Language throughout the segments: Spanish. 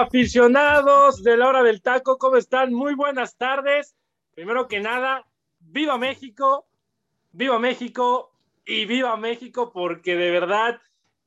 Aficionados de la hora del taco, ¿cómo están? Muy buenas tardes. Primero que nada, viva México, viva México y viva México porque de verdad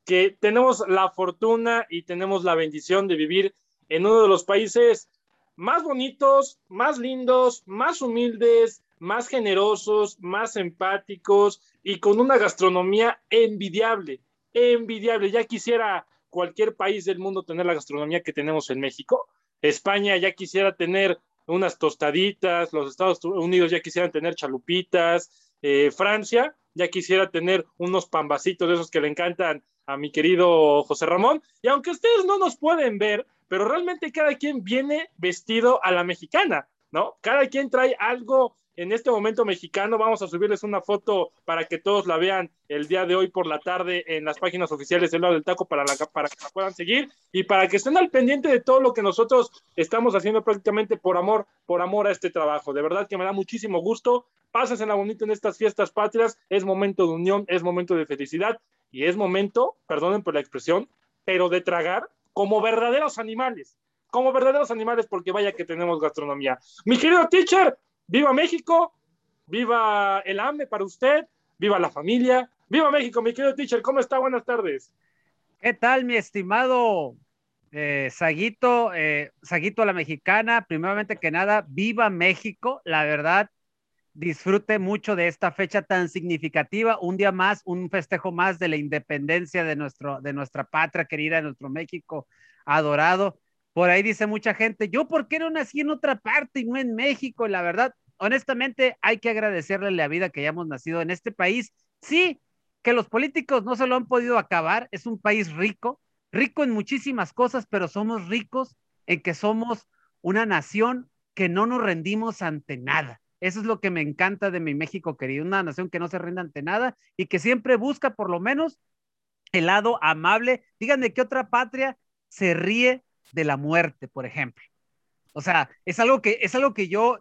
que tenemos la fortuna y tenemos la bendición de vivir en uno de los países más bonitos, más lindos, más humildes, más generosos, más empáticos y con una gastronomía envidiable, envidiable. Ya quisiera cualquier país del mundo tener la gastronomía que tenemos en México. España ya quisiera tener unas tostaditas, los Estados Unidos ya quisieran tener chalupitas, eh, Francia ya quisiera tener unos pambacitos de esos que le encantan a mi querido José Ramón. Y aunque ustedes no nos pueden ver, pero realmente cada quien viene vestido a la mexicana, ¿no? Cada quien trae algo en este momento mexicano. Vamos a subirles una foto para que todos la vean el día de hoy por la tarde en las páginas oficiales del lado del taco para, la, para que la puedan seguir y para que estén al pendiente de todo lo que nosotros estamos haciendo prácticamente por amor, por amor a este trabajo. De verdad que me da muchísimo gusto. la bonito en estas fiestas patrias. Es momento de unión, es momento de felicidad y es momento, perdonen por la expresión, pero de tragar como verdaderos animales como verdaderos animales, porque vaya que tenemos gastronomía. Mi querido teacher, viva México, viva el AME para usted, viva la familia, viva México, mi querido teacher, ¿cómo está? Buenas tardes. ¿Qué tal, mi estimado eh, Saguito, eh, la mexicana? Primeramente que nada, viva México, la verdad, disfrute mucho de esta fecha tan significativa, un día más, un festejo más de la independencia de, nuestro, de nuestra patria querida, de nuestro México adorado. Por ahí dice mucha gente, yo por qué no nací en otra parte y no en México, la verdad, honestamente hay que agradecerle la vida que hayamos nacido en este país. Sí, que los políticos no se lo han podido acabar, es un país rico, rico en muchísimas cosas, pero somos ricos en que somos una nación que no nos rendimos ante nada. Eso es lo que me encanta de mi México querido, una nación que no se rinde ante nada y que siempre busca por lo menos el lado amable. Díganme qué otra patria se ríe de la muerte, por ejemplo. O sea, es algo que, es algo que yo,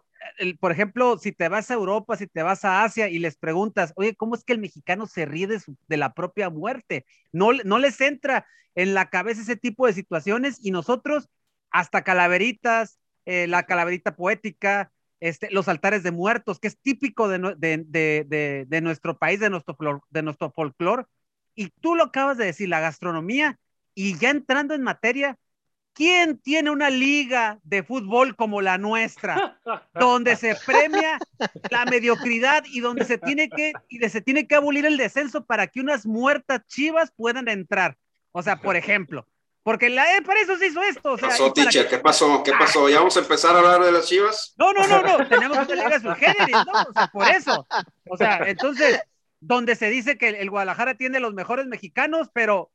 por ejemplo, si te vas a Europa, si te vas a Asia y les preguntas, oye, ¿cómo es que el mexicano se ríe de, la propia muerte? No, no les entra en la cabeza ese tipo de situaciones y nosotros, hasta calaveritas, eh, la calaverita poética, este, los altares de muertos, que es típico de, de, nuestro país, de nuestro, de nuestro folclore. Y tú lo acabas de decir, la gastronomía, y ya entrando en materia, ¿Quién tiene una liga de fútbol como la nuestra, donde se premia la mediocridad y donde se tiene que, y se tiene que abolir el descenso para que unas muertas chivas puedan entrar? O sea, por ejemplo, porque la, eh, para eso se hizo esto. O sea, pasó, teacher? ¿Qué pasó? ¿Qué pasó? ¿Ya vamos a empezar a hablar de las chivas? No, no, no, no. Tenemos una liga subgéneris, ¿no? O sea, por eso. O sea, entonces, donde se dice que el Guadalajara tiene los mejores mexicanos, pero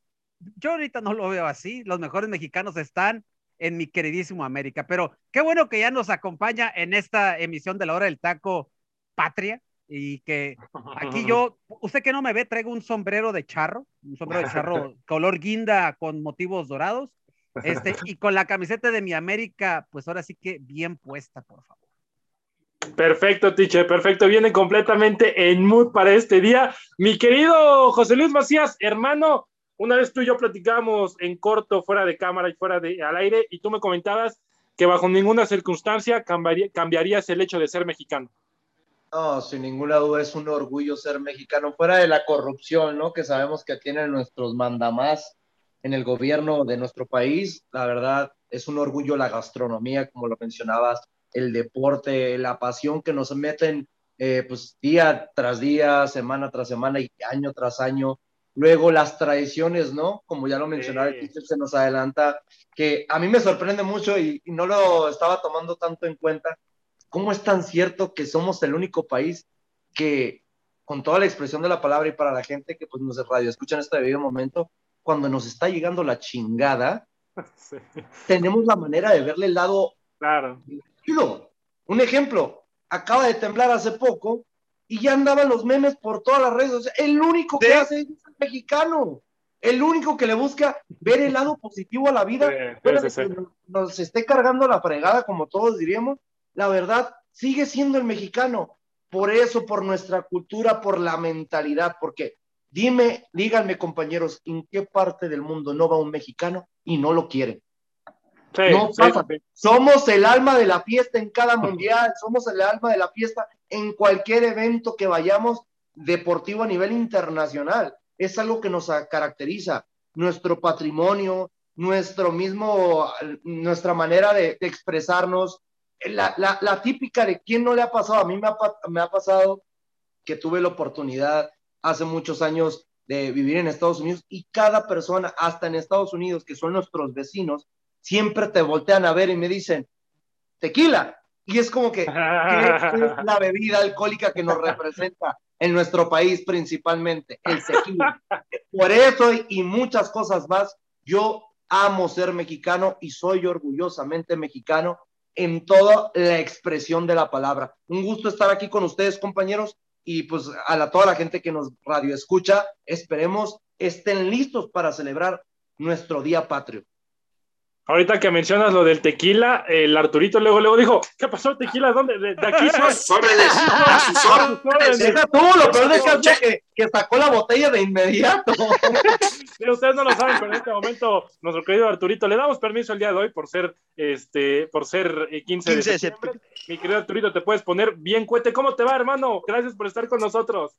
yo ahorita no lo veo así. Los mejores mexicanos están en mi queridísimo América. Pero qué bueno que ya nos acompaña en esta emisión de la hora del taco Patria. Y que aquí yo, usted que no me ve, traigo un sombrero de charro, un sombrero de charro color guinda con motivos dorados. Este, y con la camiseta de mi América, pues ahora sí que bien puesta, por favor. Perfecto, Tiche, perfecto. Viene completamente en mood para este día. Mi querido José Luis Macías, hermano, una vez tú y yo platicamos en corto, fuera de cámara y fuera de al aire, y tú me comentabas que bajo ninguna circunstancia cambiarías el hecho de ser mexicano. No, sin ninguna duda es un orgullo ser mexicano, fuera de la corrupción, ¿no? Que sabemos que tienen nuestros mandamás en el gobierno de nuestro país. La verdad, es un orgullo la gastronomía, como lo mencionabas, el deporte, la pasión que nos meten eh, pues día tras día, semana tras semana y año tras año. Luego las tradiciones, ¿no? Como ya lo mencionaba, sí. se nos adelanta, que a mí me sorprende mucho y, y, no lo estaba tomando tanto en cuenta, cómo es tan cierto que somos el único país que, con toda la expresión de la palabra y para la gente que pues nos radio escuchan este debido momento, cuando nos está llegando la chingada, sí. tenemos la manera de verle el lado claro. Un ejemplo, acaba de temblar hace poco y ya andaban los memes por todas las redes. O sea, el único que ¿Sí? hace es el mexicano. El único que le busca ver el lado positivo a la vida, sí, sí, que nos esté cargando la fregada, como todos diríamos, la verdad sigue siendo el mexicano. Por eso, por nuestra cultura, por la mentalidad, porque dime, díganme compañeros, ¿en qué parte del mundo no va un mexicano y no lo quieren? Sí, no pasa. Sí. Somos el alma de la fiesta en cada mundial, somos el alma de la fiesta en cualquier evento que vayamos deportivo a nivel internacional. Es algo que nos caracteriza, nuestro patrimonio, nuestro mismo, nuestra manera de, de expresarnos, la, la, la, típica de quién no le ha pasado, a mí me ha, me ha pasado que tuve la oportunidad hace muchos años de vivir en Estados Unidos y cada persona, hasta en Estados Unidos, que son nuestros vecinos, siempre te voltean a ver y me dicen, tequila. Y es como que, ¿qué es la bebida alcohólica que nos representa en nuestro país principalmente? El tequila. Por eso y muchas cosas más, yo amo ser mexicano y soy orgullosamente mexicano en toda la expresión de la palabra. Un gusto estar aquí con ustedes, compañeros, y pues a la, toda la gente que nos radio escucha, esperemos estén listos para celebrar nuestro Día Patrio. Ahorita que mencionas lo del tequila, el Arturito luego, luego dijo, ¿qué pasó tequila? ¿Dónde? De, de aquí son. órdenes, a sus órdenes. Deja tú, lo peor de que, que, que sacó la botella de inmediato. sí, ustedes no lo saben, pero en este momento, nuestro querido Arturito, le damos permiso el día de hoy por ser, este, por ser 15, 15 de septiembre. Mi querido Arturito, te puedes poner bien cuete. ¿Cómo te va, hermano? Gracias por estar con nosotros.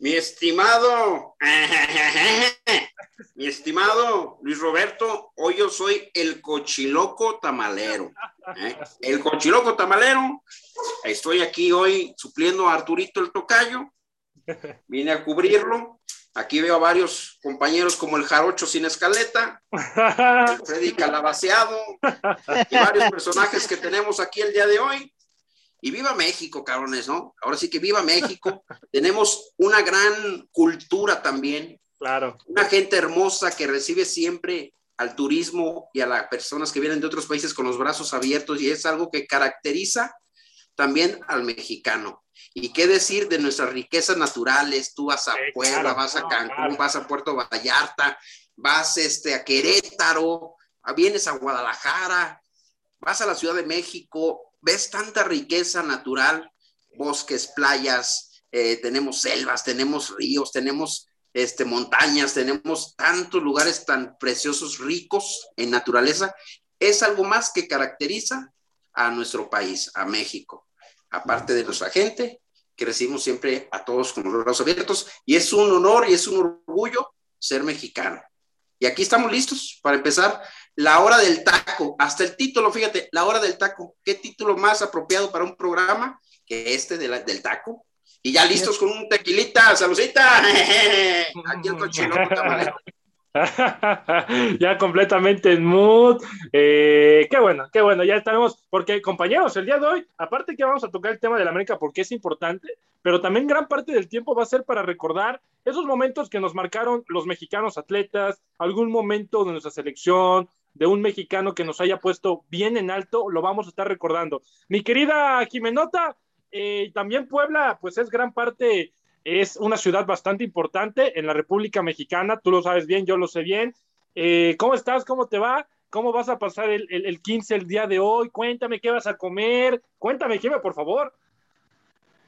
Mi estimado, mi estimado Luis Roberto, hoy yo soy el cochiloco tamalero. ¿eh? El cochiloco tamalero. Estoy aquí hoy supliendo a Arturito el tocayo. Vine a cubrirlo. Aquí veo a varios compañeros como el Jarocho sin escaleta, el Freddy Calabaceado y varios personajes que tenemos aquí el día de hoy. Y viva México, cabrones, ¿no? Ahora sí que viva México. Tenemos una gran cultura también. Claro. Una gente hermosa que recibe siempre al turismo y a las personas que vienen de otros países con los brazos abiertos y es algo que caracteriza también al mexicano. Y qué decir de nuestras riquezas naturales, tú vas a Puebla, claro, vas a Cancún, claro. vas a Puerto Vallarta, vas este, a Querétaro, vienes a Guadalajara, vas a la Ciudad de México, ves tanta riqueza natural, bosques, playas, eh, tenemos selvas, tenemos ríos, tenemos este, montañas, tenemos tantos lugares tan preciosos, ricos en naturaleza, es algo más que caracteriza a nuestro país, a México, aparte de nuestra gente, que recibimos siempre a todos con los brazos abiertos, y es un honor y es un orgullo ser mexicano. Y aquí estamos listos para empezar la hora del taco, hasta el título, fíjate, la hora del taco. ¿Qué título más apropiado para un programa que este del taco? Y ya listos con un tequilita, saludita. Aquí el ya completamente en mood. Eh, qué bueno, qué bueno, ya estaremos, porque compañeros, el día de hoy, aparte que vamos a tocar el tema de la América porque es importante, pero también gran parte del tiempo va a ser para recordar esos momentos que nos marcaron los mexicanos atletas, algún momento de nuestra selección, de un mexicano que nos haya puesto bien en alto, lo vamos a estar recordando. Mi querida Jimenota, eh, también Puebla, pues es gran parte es una ciudad bastante importante en la República Mexicana, tú lo sabes bien, yo lo sé bien. Eh, ¿Cómo estás? ¿Cómo te va? ¿Cómo vas a pasar el, el, el, 15 el día de hoy? Cuéntame qué vas a comer. Cuéntame, Jimé, por favor.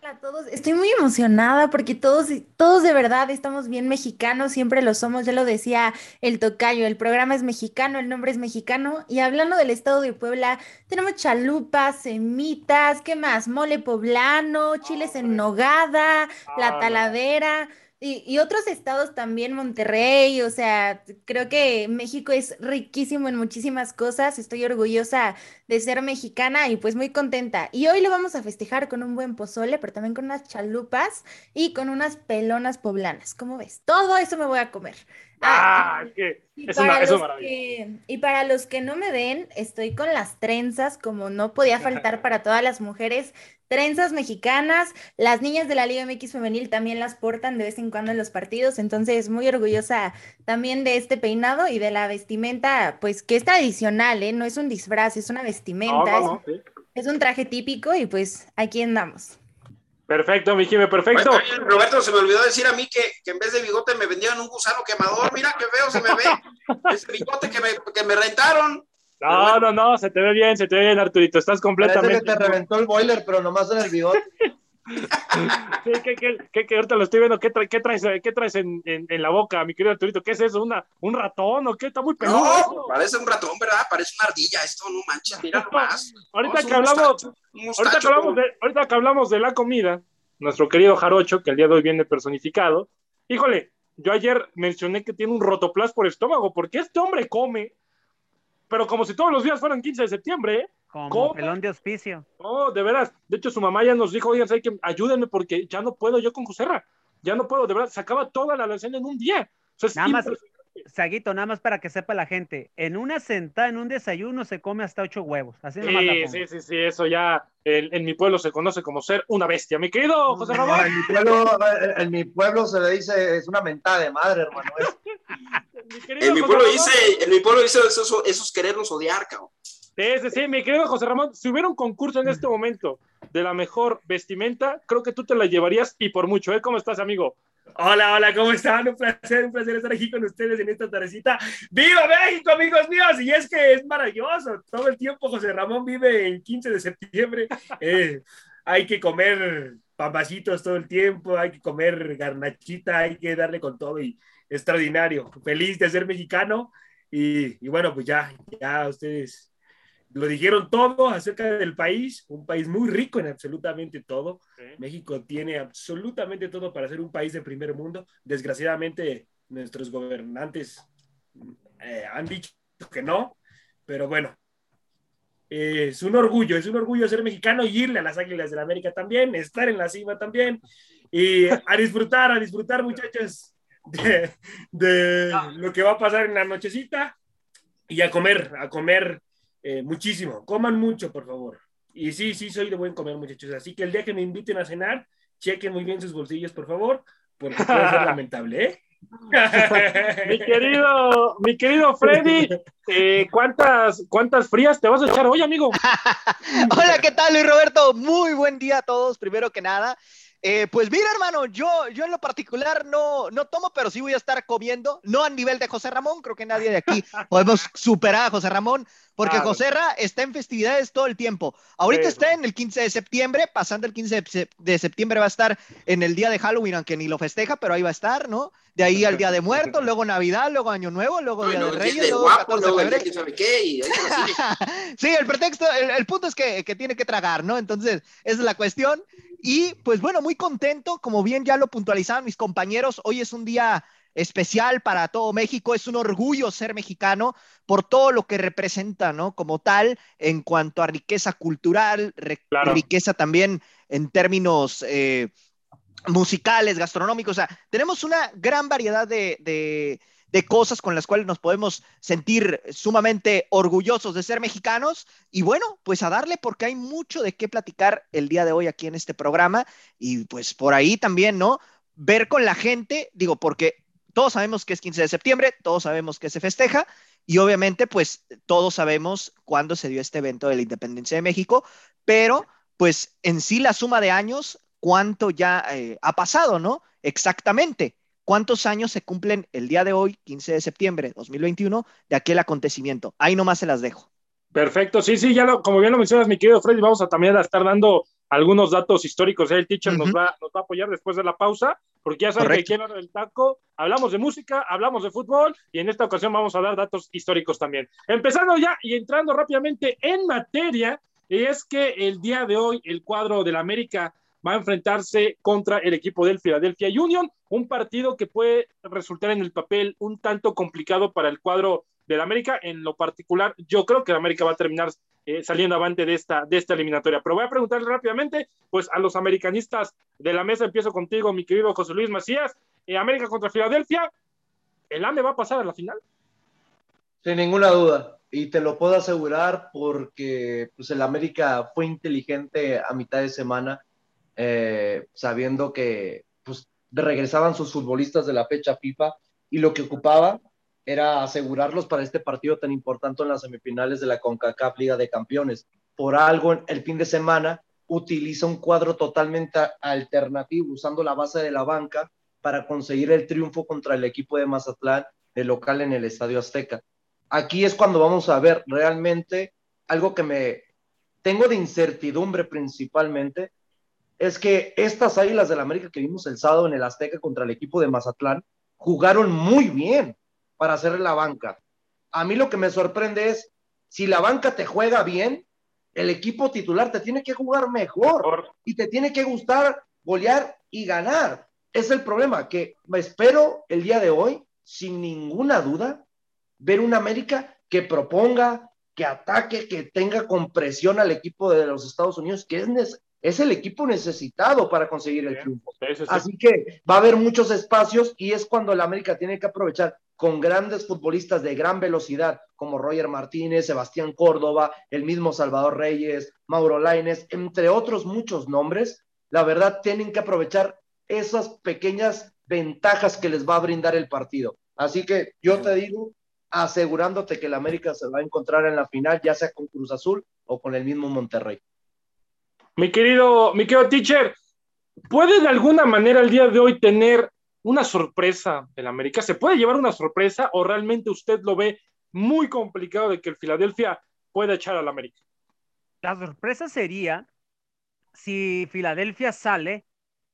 Hola a todos, estoy muy emocionada porque todos, todos de verdad estamos bien mexicanos, siempre lo somos, ya lo decía el tocayo, el programa es mexicano, el nombre es mexicano y hablando del estado de Puebla, tenemos chalupas, semitas, ¿qué más? Mole poblano, chiles en nogada, la taladera, Y, otros estados también, Monterrey, o sea, creo que México es riquísimo en muchísimas cosas, estoy orgullosa de ser mexicana y pues muy contenta. Y hoy lo vamos a festejar con un buen pozole, pero también con unas chalupas y con unas pelonas poblanas, ¿cómo ves? Todo eso me voy a comer. Ah, que es una, y para los que no me ven, estoy con las trenzas, como no podía faltar para todas las mujeres, trenzas mexicanas. Las niñas de la Liga MX Femenil también las portan de vez en cuando en los partidos, entonces muy orgullosa también de este peinado y de la vestimenta, pues que es tradicional, ¿eh? No es un disfraz, es una vestimenta, es un traje típico y pues aquí andamos. Perfecto, mi Jimé, perfecto. Roberto, se me olvidó decir a mí que, que, en vez de bigote me vendieron un gusano quemador. Mira qué feo se me ve. Ese bigote que me, que me rentaron. No, no, no, se te ve bien, se te ve bien, Arturito. Estás completamente. Parece que te reventó el boiler, pero nomás en el bigote. sí, que, que, que, ahorita lo estoy viendo. ¿Qué, qué traes, qué traes en, en, en, la boca, mi querido Arturito? ¿Qué es eso? ¿Una, ¿Un ratón o qué? Está muy peludo. No, parece un ratón, ¿verdad? Parece una ardilla. Esto no manches, mira nomás. ahorita, que hablamos, ahorita, que hablamos de, ahorita que hablamos de la comida, nuestro querido Jarocho, que el día de hoy viene personificado. Híjole, yo ayer mencioné que tiene un rotoplas por estómago, porque este hombre come, pero como si todos los días fueran 15 de septiembre, ¿eh? Como pelón de hospicio. No, de veras. De hecho, su mamá ya nos dijo, oigan, que ayúdenme porque ya no puedo yo con Joserra. Ya no puedo, de verdad, sacaba toda la alacena en un día. nada más, Saguito, nada más para que sepa la gente, en una sentada, en un desayuno se come hasta ocho huevos. Así sí, sí, sí, sí, eso ya en, mi pueblo se conoce como ser una bestia. Mi querido José Ramón. en, mi pueblo, en mi pueblo se le dice, es una mentada de madre, hermano. en, mi pueblo dice, en mi pueblo dice, eso, es querernos odiar, cabrón. Sí, sí, sí, mi querido José Ramón, si hubiera un concurso en este momento de la mejor vestimenta, creo que tú te la llevarías y por mucho, ¿eh? ¿Cómo estás, amigo? Hola, hola, ¿cómo están? Un placer, un placer estar aquí con ustedes en esta tardecita. ¡Viva México, amigos míos! Y es que es maravilloso. Todo el tiempo José Ramón vive en 15 de septiembre. Eh, hay que comer pambacitos todo el tiempo, hay que comer garnachita, hay que darle con todo y extraordinario. Feliz de ser mexicano y, y bueno, pues ya, ya ustedes lo dijeron todo acerca del país, un país muy rico en absolutamente todo. México tiene absolutamente todo para ser un país de primer mundo. Desgraciadamente, nuestros gobernantes eh, han dicho que no, pero bueno, es un orgullo, es un orgullo ser mexicano y irle a las Águilas de la América también, estar en la cima también y a disfrutar, a disfrutar, muchachos, de, de lo que va a pasar en la nochecita y a comer, a comer eh, muchísimo. Coman mucho, por favor. Y sí, sí, soy de buen comer, muchachos. Así que el día que me inviten a cenar, chequen muy bien sus bolsillos, por favor, porque puede ser lamentable, ¿eh? mi querido, mi querido Freddy, eh, ¿cuántas, ¿cuántas frías te vas a echar hoy, amigo? Hola, ¿qué tal, Luis Roberto? Muy buen día a todos, primero que nada. Eh, pues mira, hermano, yo, yo en lo particular no, no tomo, pero sí voy a estar comiendo, no a nivel de José Ramón, creo que nadie de aquí podemos superar a José Ramón, porque José Ra está en festividades todo el tiempo. Ahorita está en el 15 de septiembre, pasando el 15 de septiembre va a estar en el día de Halloween, aunque ni lo festeja, pero ahí va a estar, ¿no? De ahí al Día de Muertos, luego Navidad, luego Año Nuevo, luego Día de Reyes, luego guapo, luego sabe qué, sí, el pretexto, el, el punto es que, que, tiene que tragar, ¿no? Entonces, esa es la cuestión. Y pues bueno, muy contento, como bien ya lo puntualizaban mis compañeros, hoy es un día especial para todo México, es un orgullo ser mexicano por todo lo que representa, ¿no? Como tal, en cuanto a riqueza cultural, riqueza también en términos eh, musicales, gastronómicos, o sea, tenemos una gran variedad de, de cosas con las cuales nos podemos sentir sumamente orgullosos de ser mexicanos. Y bueno, pues a darle porque hay mucho de qué platicar el día de hoy aquí en este programa. Y pues por ahí también, ¿no? Ver con la gente, digo, porque todos sabemos que es 15 de septiembre, todos sabemos que se festeja. Y obviamente, pues todos sabemos cuándo se dio este evento de la independencia de México, pero pues en sí la suma de años, cuánto ya eh, ha pasado, ¿no? Exactamente. ¿Cuántos años se cumplen el día de hoy, 15 de septiembre de 2021, de aquel acontecimiento? Ahí nomás se las dejo. Perfecto, sí, sí, ya lo, como bien lo mencionas, mi querido Freddy, vamos a también a estar dando algunos datos históricos. El teacher nos, va, nos va a apoyar después de la pausa, porque ya saben que en el taco hablamos de música, hablamos de fútbol y en esta ocasión vamos a dar datos históricos también. Empezando ya y entrando rápidamente en materia, es que el día de hoy el cuadro del América va a enfrentarse contra el equipo del Philadelphia Union, un partido que puede resultar en el papel un tanto complicado para el cuadro del América. En lo particular, yo creo que el América va a terminar eh, saliendo avante de esta, de esta eliminatoria. Pero voy a preguntarle rápidamente, pues a los americanistas de la mesa, empiezo contigo, mi querido José Luis Macías, eh, América contra Filadelfia, ¿el AME va a pasar a la final? Sin ninguna duda, y te lo puedo asegurar porque pues, el América fue inteligente a mitad de semana, eh, sabiendo que pues, regresaban sus futbolistas de la fecha FIFA y lo que ocupaba era asegurarlos para este partido tan importante en las semifinales de la CONCACAF Liga de Campeones. Por algo, el fin de semana utiliza un cuadro totalmente alternativo, usando la base de la banca para conseguir el triunfo contra el equipo de Mazatlán, el local en el Estadio Azteca. Aquí es cuando vamos a ver realmente algo que me tengo de incertidumbre principalmente, es que estas Águilas del América que vimos el sábado en el Azteca contra el equipo de Mazatlán jugaron muy bien para hacer la banca. A mí lo que me sorprende es, si la banca te juega bien, el equipo titular te tiene que jugar mejor, y te tiene que gustar golear y ganar. Es el problema, que me espero el día de hoy, sin ninguna duda, ver un América que proponga, que ataque, que tenga compresión al equipo de los Estados Unidos, que es, es el equipo necesitado para conseguir el triunfo. Así que va a haber muchos espacios y es cuando el América tiene que aprovechar con grandes futbolistas de gran velocidad, como Roger Martínez, Sebastián Córdoba, el mismo Salvador Reyes, Mauro Laines, entre otros muchos nombres, la verdad tienen que aprovechar esas pequeñas ventajas que les va a brindar el partido. Así que yo te digo, asegurándote que el América se va a encontrar en la final, ya sea con Cruz Azul o con el mismo Monterrey. Mi querido, mi querido teacher, ¿puede de alguna manera el día de hoy tener una sorpresa el América? ¿Se puede llevar una sorpresa o realmente usted lo ve muy complicado de que el Filadelfia pueda echar al América? La sorpresa sería si Filadelfia sale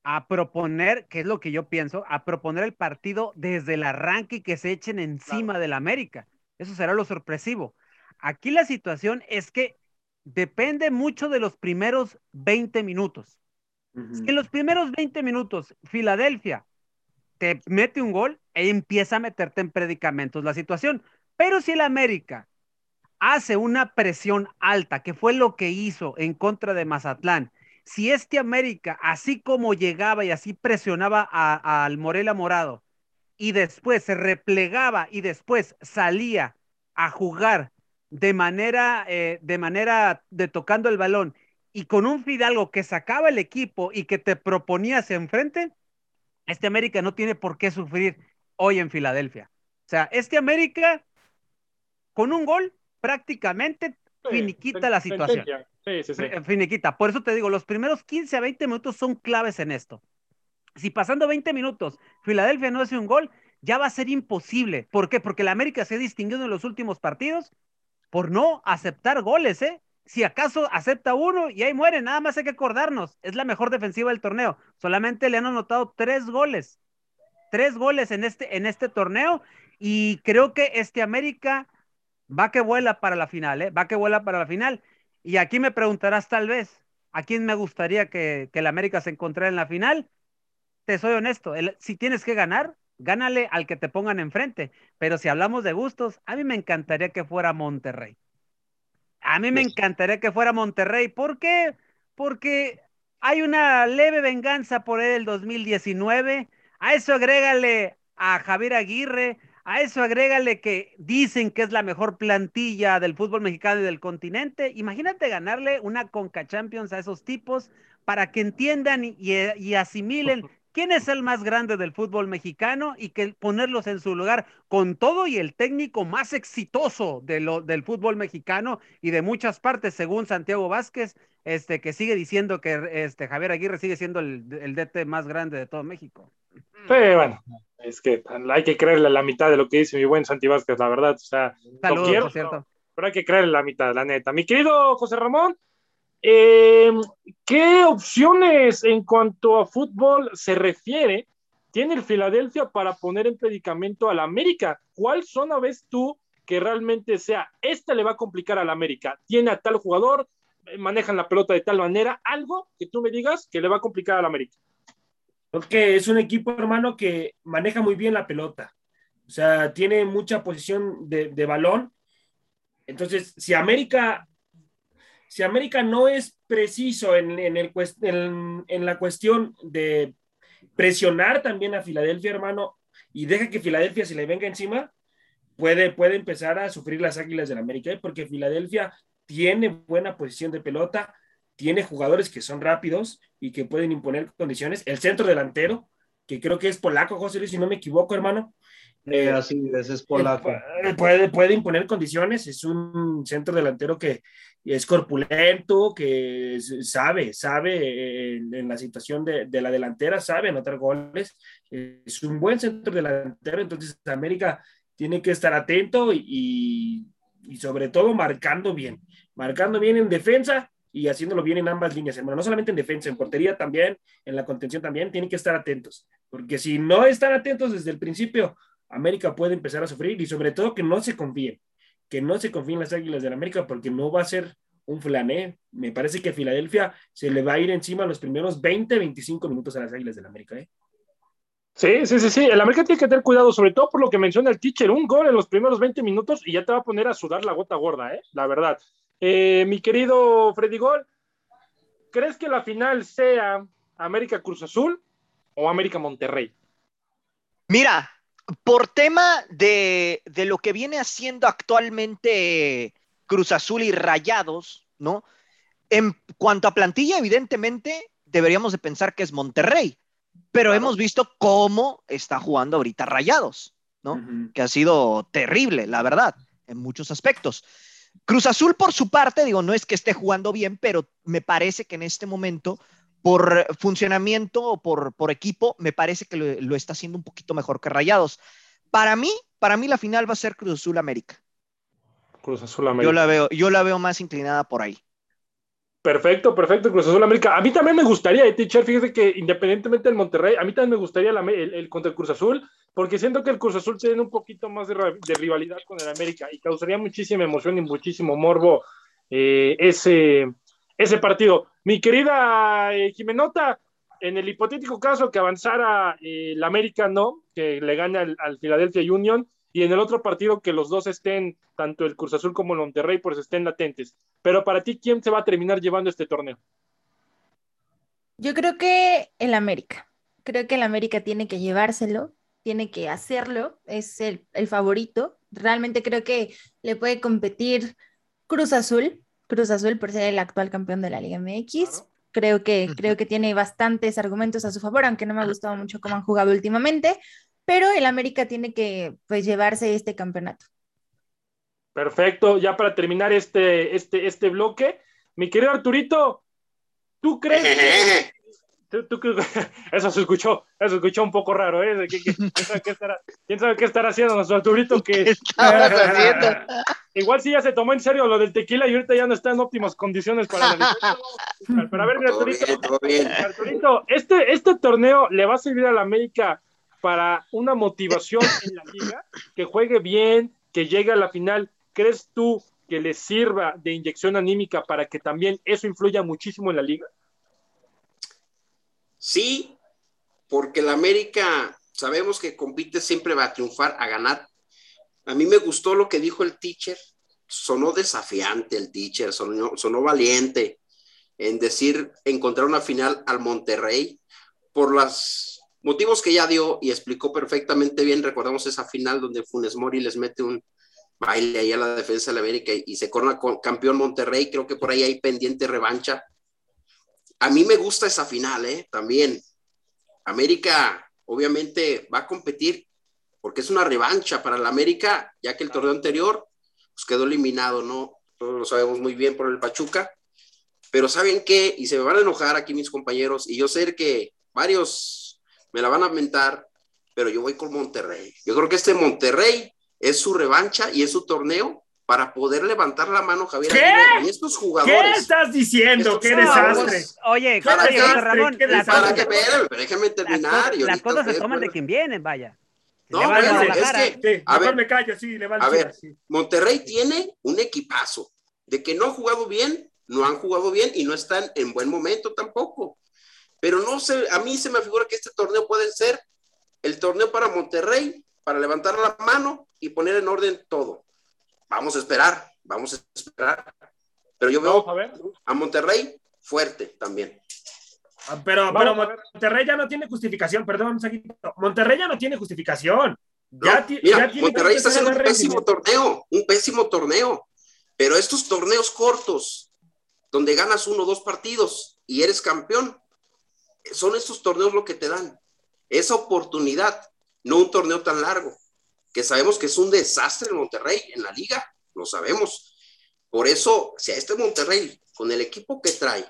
a proponer, que es lo que yo pienso, a proponer el partido desde el arranque y que se echen encima del América. Eso será lo sorpresivo. Aquí la situación es que depende mucho de los primeros 20 minutos. en los primeros 20 minutos Filadelfia te mete un gol e empieza a meterte en predicamentos la situación. Pero si el América hace una presión alta, que fue lo que hizo en contra de Mazatlán, si este América, así como llegaba y así presionaba al Morela Morado, y después se replegaba y después salía a jugar de manera, eh, de manera de tocando el balón y con un Fidalgo que sacaba el equipo y que te proponía hacia enfrente, este América no tiene por qué sufrir hoy en Filadelfia. O sea, este América con un gol prácticamente finiquita la situación. Sí, sí, sí. Finiquita. Por eso te digo, los primeros 15 a 20 minutos son claves en esto. Si pasando 20 minutos Filadelfia no hace un gol, ya va a ser imposible. ¿Por qué? Porque la América se ha distinguido en los últimos partidos por no aceptar goles, ¿eh? Si acaso acepta uno y ahí muere, nada más hay que acordarnos. Es la mejor defensiva del torneo. Solamente le han anotado tres goles. Tres goles en este, en este torneo. Y creo que este América va que vuela para la final, ¿eh? Va que vuela para la final. Y aquí me preguntarás tal vez, ¿a quién me gustaría que, que el América se encontrara en la final? Te soy honesto, si tienes que ganar, gánale al que te pongan enfrente. Pero si hablamos de gustos, a mí me encantaría que fuera Monterrey. A mí me encantaría que fuera Monterrey. ¿Por qué? Porque hay una leve venganza por él del 2019. A eso agrégale a Javier Aguirre, a eso agrégale que dicen que es la mejor plantilla del fútbol mexicano y del continente. Imagínate ganarle una Conca Champions a esos tipos para que entiendan y, asimilen quién es el más grande del fútbol mexicano y que ponerlos en su lugar con todo y el técnico más exitoso de lo, del fútbol mexicano y de muchas partes, según Santiago Vázquez, este, que sigue diciendo que este, Javier Aguirre sigue siendo el, el DT más grande de todo México. Sí, bueno, es que hay que creerle la mitad de lo que dice mi buen Santi Vázquez, la verdad. O sea, quiero, pero hay que creerle la mitad, la neta. Mi querido José Ramón, eh, ¿qué opciones en cuanto a fútbol se refiere tiene el Filadelfia para poner en predicamento al América? ¿Cuál zona ves tú que realmente sea, esta le va a complicar al América? ¿Tiene a tal jugador? manejan la pelota de tal manera, algo que tú me digas que le va a complicar al América. Porque es un equipo, hermano, que maneja muy bien la pelota. O sea, tiene mucha posición de, de balón. Entonces, si América, si América no es preciso en, en, el, en, la cuestión de presionar también a Filadelfia, hermano, y deja que Filadelfia se le venga encima, puede, puede empezar a sufrir las águilas del América, ¿eh? porque Filadelfia tiene buena posición de pelota, tiene jugadores que son rápidos y que pueden imponer condiciones. El centro delantero, que creo que es polaco, José Luis, si no me equivoco, hermano. Eh, así es, es polaco. Eh, puede, puede imponer condiciones, es un centro delantero que es corpulento, que sabe, sabe en, en la situación de, de, la delantera, sabe anotar goles, es un buen centro delantero, entonces América tiene que estar atento y, y sobre todo marcando bien, marcando bien en defensa y haciéndolo bien en ambas líneas, hermano. No solamente en defensa, en portería también, en la contención también, tienen que estar atentos. Porque si no están atentos desde el principio, América puede empezar a sufrir y sobre todo que no se confíen, que no se confíen las Águilas de la América porque no va a ser un flané. Me parece que a Filadelfia se le va a ir encima los primeros 20, 25 minutos a las Águilas de la América. ¿eh? Sí, sí, sí, sí. El América tiene que tener cuidado, sobre todo por lo que menciona el teacher. Un gol en los primeros 20 minutos y ya te va a poner a sudar la gota gorda, ¿eh? La verdad. Eh, mi querido Freddy Gol, ¿crees que la final sea América Cruz Azul o América Monterrey? Mira, por tema de, de, lo que viene haciendo actualmente Cruz Azul y Rayados, ¿no? En cuanto a plantilla, evidentemente deberíamos de pensar que es Monterrey, pero claro. hemos visto cómo está jugando ahorita Rayados, ¿no? Uh -huh. Que ha sido terrible, la verdad, en muchos aspectos. Cruz Azul, por su parte, digo, no es que esté jugando bien, pero me parece que en este momento, por funcionamiento o por, por equipo, me parece que lo, lo, está haciendo un poquito mejor que Rayados. Para mí, para mí la final va a ser Cruz Azul América. Cruz Azul América. Yo la veo, yo la veo más inclinada por ahí. Perfecto, perfecto, Cruz Azul América. A mí también me gustaría, eh, teacher, fíjese que independientemente del Monterrey, a mí también me gustaría la, el, el, contra el Cruz Azul, porque siento que el Cruz Azul tiene un poquito más de, de rivalidad con el América y causaría muchísima emoción y muchísimo morbo eh, ese, ese partido. Mi querida eh, Jimenota, en el hipotético caso que avanzara eh, el América, no, que le gane al, al Philadelphia Union, y en el otro partido que los dos estén, tanto el Cruz Azul como el Monterrey, pues estén latentes. Pero para ti, ¿quién se va a terminar llevando este torneo? Yo creo que el América. Creo que el América tiene que llevárselo, tiene que hacerlo, es el, el favorito. Realmente creo que le puede competir Cruz Azul, Cruz Azul por ser el actual campeón de la Liga MX. Claro. Creo que, creo que tiene bastantes argumentos a su favor, aunque no me ha gustado mucho cómo han jugado últimamente, pero el América tiene que pues, llevarse este campeonato. Perfecto, ya para terminar este, este, este bloque, mi querido Arturito, ¿tú crees que... ¿Tú, tú, eso se escuchó, eso se escuchó un poco raro, ¿eh? ¿Qué, qué, quién, sabe qué estará, ¿Quién sabe qué estará haciendo nuestro Arturito? Que, ¿Qué estabas haciendo? Igual sí ya se tomó en serio lo del tequila y ahorita ya no está en óptimas condiciones para la Pero a ver, Arturito, todo bien, todo bien. Arturito este, este torneo le va a servir a la América para una motivación en la liga, que juegue bien, que llegue a la final. ¿Crees tú que le sirva de inyección anímica para que también eso influya muchísimo en la liga? Sí, porque la América sabemos que compite siempre va a triunfar, a ganar. A mí me gustó lo que dijo el teacher. Sonó desafiante el teacher, sonó, sonó valiente en decir encontrar una final al Monterrey por los motivos que ya dio y explicó perfectamente bien. Recordamos esa final donde Funes Mori les mete un baile ahí a la defensa de la América y, y se corona con campeón Monterrey. Creo que por ahí hay pendiente revancha a mí me gusta esa final, ¿eh? También. América, obviamente, va a competir porque es una revancha para la América, ya que el torneo anterior pues, quedó eliminado, ¿no? Todos lo sabemos muy bien por el Pachuca. Pero ¿saben qué? Y se me van a enojar aquí mis compañeros, y yo sé que varios me la van a mentar, pero yo voy con Monterrey. Yo creo que este Monterrey es su revancha y es su torneo para poder levantar la mano Javier ¿Qué? Aguirre y estos jugadores. ¿Qué estás diciendo? ¡Qué desastre! Oye, para que, José Ramón, ¿qué las para que pero déjame terminar. las, las cosas se toman de quien vienen, vaya. No, a bueno, es que, Sí, a ver, me callo, sí, le va a ver, sí. Monterrey tiene un equipazo. De que no ha jugado bien, no han jugado bien y no están en buen momento tampoco. Pero no sé, a mí se me figura que este torneo puede ser el torneo para Monterrey, para levantar la mano y poner en orden todo. Vamos a esperar, vamos a esperar. Pero yo veo a, Monterrey fuerte también. Ah, pero, pero Monterrey ya no tiene justificación, perdón, Monterrey ya no tiene justificación. Ya, mira, Monterrey está haciendo un pésimo torneo, un pésimo torneo. Pero estos torneos cortos, donde ganas uno o dos partidos y eres campeón, son estos torneos lo que te dan. Esa oportunidad, no un torneo tan largo, que sabemos que es un desastre en Monterrey, en la liga, lo sabemos. Por eso, si a este Monterrey, con el equipo que trae,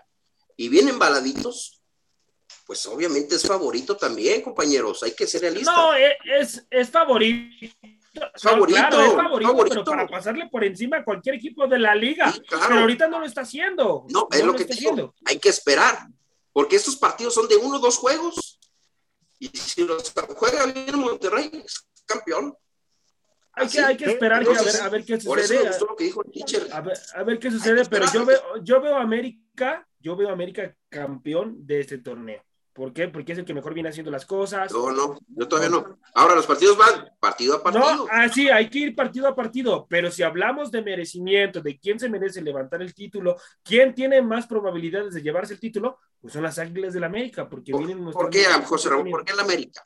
y vienen baladitos, pues obviamente es favorito también, compañeros. Hay que ser realistas. No, es, es favorito favorito, es favorito, pero para pasarle por encima a cualquier equipo de la liga. Pero ahorita no lo está haciendo. No, es lo, que te digo. Hay que esperar, porque estos partidos son de uno o dos juegos. Y si los juega bien Monterrey, es campeón. Hay que, hay que esperar a, ver, a ver qué sucede. A ver, a ver qué sucede, pero yo veo, yo veo a América, yo veo a América campeón de este torneo. ¿Por qué? Porque es el que mejor viene haciendo las cosas. No, no, yo todavía no. Ahora los partidos van partido a partido. No, ah, sí, hay que ir partido a partido, pero si hablamos de merecimiento, de quién se merece levantar el título, quién tiene más probabilidades de llevarse el título, pues son las Águilas del América, porque ¿Por, vienen ¿Por qué, José Ramón? ¿Por qué el América?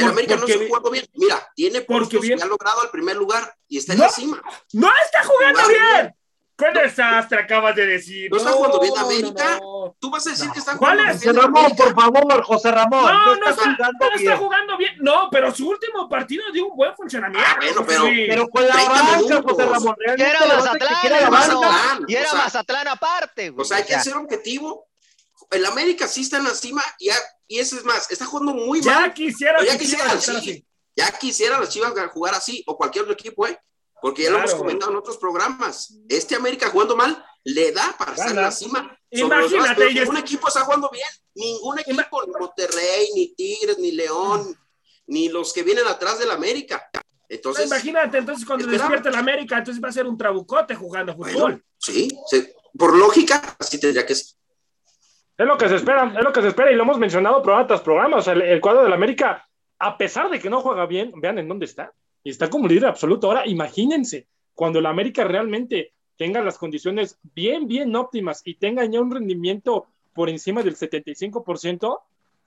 El América no se jugando bien. Mira, tiene porque bien... ha logrado el primer lugar y está en la cima. ¡No está jugando bien! ¿Qué desastre acabas de decir? ¿No está jugando bien América? Tú vas a decir que está jugando bien. José Ramón, por favor, José Ramón. No, no, está, jugando no está jugando bien. No, pero su último partido dio un buen funcionamiento. Ah, bueno, pero, pero con la banca, José Ramón. Y era Mazatlán, era Mazatlán. Y era Mazatlán aparte. O sea, hay que ser objetivo. El América sí está en la cima y, y eso es más, está jugando muy mal. Ya quisiera, ya quisiera, sí, ya quisiera los Chivas jugar así o cualquier otro equipo, ¿eh? Porque ya lo hemos comentado en otros programas. Este América jugando mal le da para estar en la cima. Imagínate. Ningún equipo está jugando bien. Ningún equipo, ni Monterrey, ni Tigres, ni León, ni los que vienen atrás del América. Entonces, Imagínate, entonces cuando despierte el América, entonces va a ser un trabucote jugando fútbol. sí, por lógica, así tendría que ser. Es lo que se espera, es lo que se espera y lo hemos mencionado programas tras programas. el, el cuadro del América, a pesar de que no juega bien, vean en dónde está y está como líder absoluto. Ahora, imagínense, cuando el América realmente tenga las condiciones bien, bien óptimas y tenga ya un rendimiento por encima del 75%,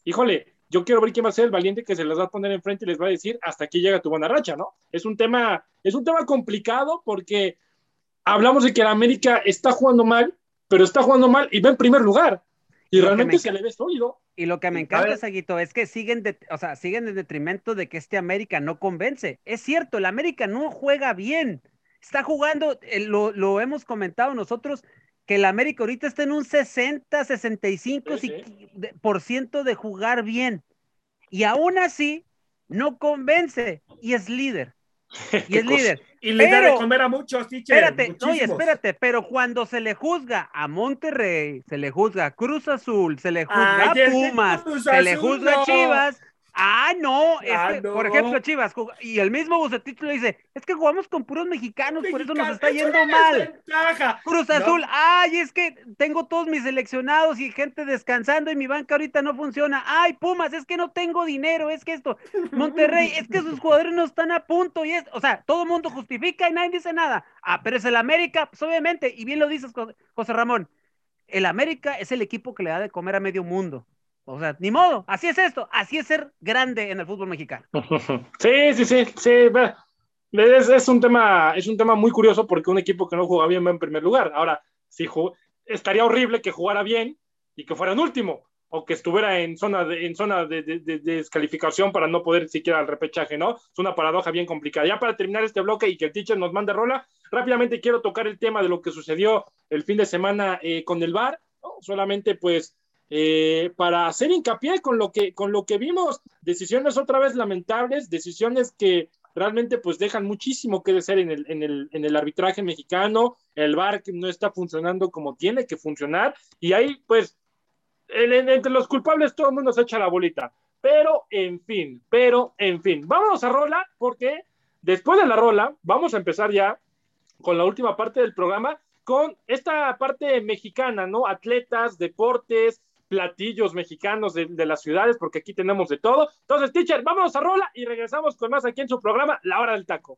híjole, yo quiero ver quién va a ser el valiente que se les va a poner enfrente y les va a decir hasta aquí llega tu buena racha, ¿no? Es un tema, es un tema complicado porque hablamos de que el América está jugando mal, pero está jugando mal y va en primer lugar. Y, realmente se le ve sólido. Y lo que me encanta, Saguito, es que siguen, de, o sea, siguen en detrimento de que este América no convence. Es cierto, el América no juega bien. Está jugando, eh, lo, lo, hemos comentado nosotros, que el América ahorita está en un 60, 65 por ciento de jugar bien. Y aún así, no convence y es líder. Y es líder. Y le da de comer a muchos, teacher. Espérate, oye, espérate, pero cuando se le juzga a Monterrey, se le juzga a Cruz Azul, se le juzga a Pumas, se le juzga a Chivas, Ah, no, ah, por ejemplo, Chivas, y el mismo Bucetich le dice, es que jugamos con puros mexicanos, por eso nos está yendo mal. Cruz Azul, ay, es que tengo todos mis seleccionados y gente descansando y mi banca ahorita no funciona. Ay, Pumas, es que no tengo dinero, es que esto, Monterrey, es que sus jugadores no están a punto y es, o sea, todo el mundo justifica y nadie dice nada. Ah, pero es el América, pues obviamente, y bien lo dices, José Ramón, el América es el equipo que le da de comer a medio mundo. O sea, ni modo, así es esto, así es ser grande en el fútbol mexicano. Sí, sí, sí, sí. Es, un tema, es un tema muy curioso porque un equipo que no juega bien va en primer lugar. Ahora, si estaría horrible que jugara bien y que fuera en último, o que estuviera en zona de, en zona de, de, descalificación para no poder siquiera al repechaje, ¿no? Es una paradoja bien complicada. Ya para terminar este bloque y que el teacher nos mande rola, rápidamente quiero tocar el tema de lo que sucedió el fin de semana eh, con el VAR, solamente pues eh, para hacer hincapié con lo, que, con lo que vimos, decisiones otra vez lamentables, decisiones que realmente pues dejan muchísimo que desear en el, en el, en el arbitraje mexicano, el VAR no está funcionando como tiene que funcionar, y ahí pues entre los culpables todo el mundo se echa la bolita. Pero en fin, pero en fin, vámonos a rola porque después de la rola vamos a empezar ya con la última parte del programa con esta parte mexicana, ¿no? Atletas, deportes, platillos mexicanos de, de, las ciudades, porque aquí tenemos de todo. Entonces, teacher, vámonos a rola y regresamos con más aquí en su programa, La Hora del Taco.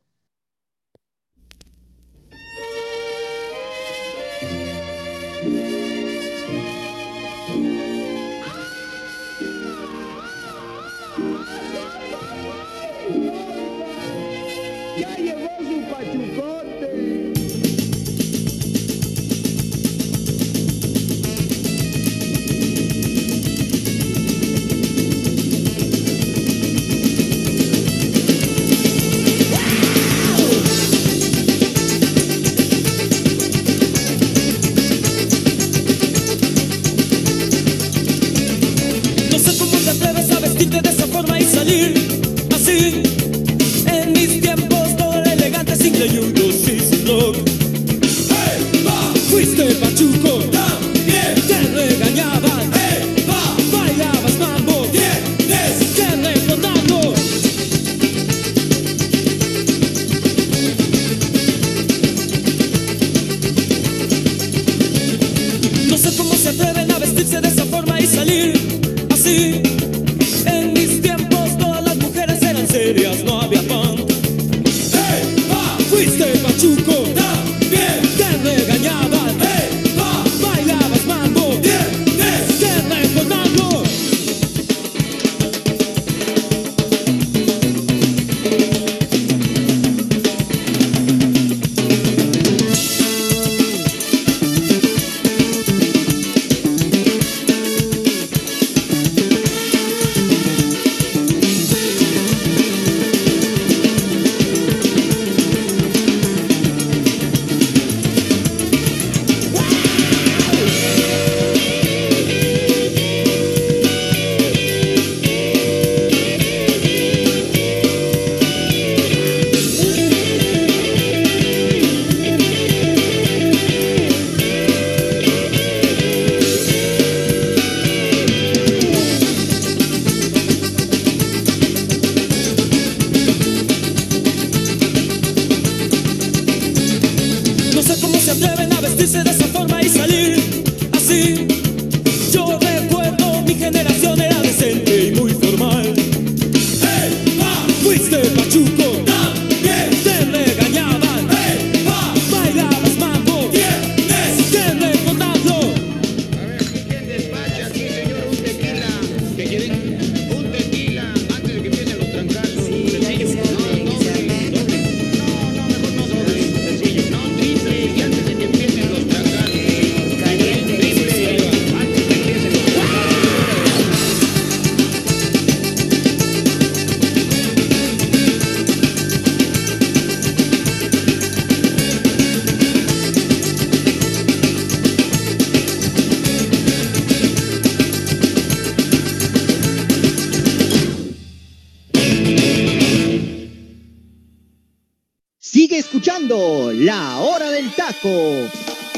La Hora del Taco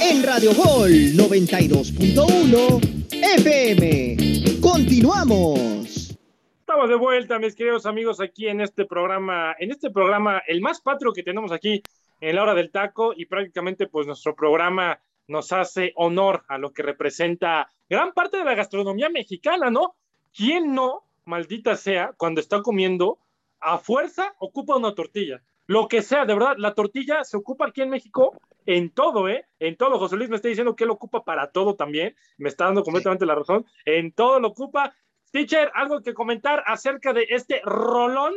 en Radio Gol 92.1 FM. Continuamos. Estamos de vuelta, mis queridos amigos, aquí en este programa, en este programa, el más patrio que tenemos aquí en La Hora del Taco y prácticamente pues nuestro programa nos hace honor a lo que representa gran parte de la gastronomía mexicana, ¿no? ¿Quién no, maldita sea, cuando está comiendo, a fuerza ocupa una tortilla? Lo que sea, de verdad, la tortilla se ocupa aquí en México en todo, ¿eh? En todo. José Luis me está diciendo que lo ocupa para todo también. Me está dando completamente la razón. En todo lo ocupa. Teacher, ¿algo que comentar acerca de este rolón?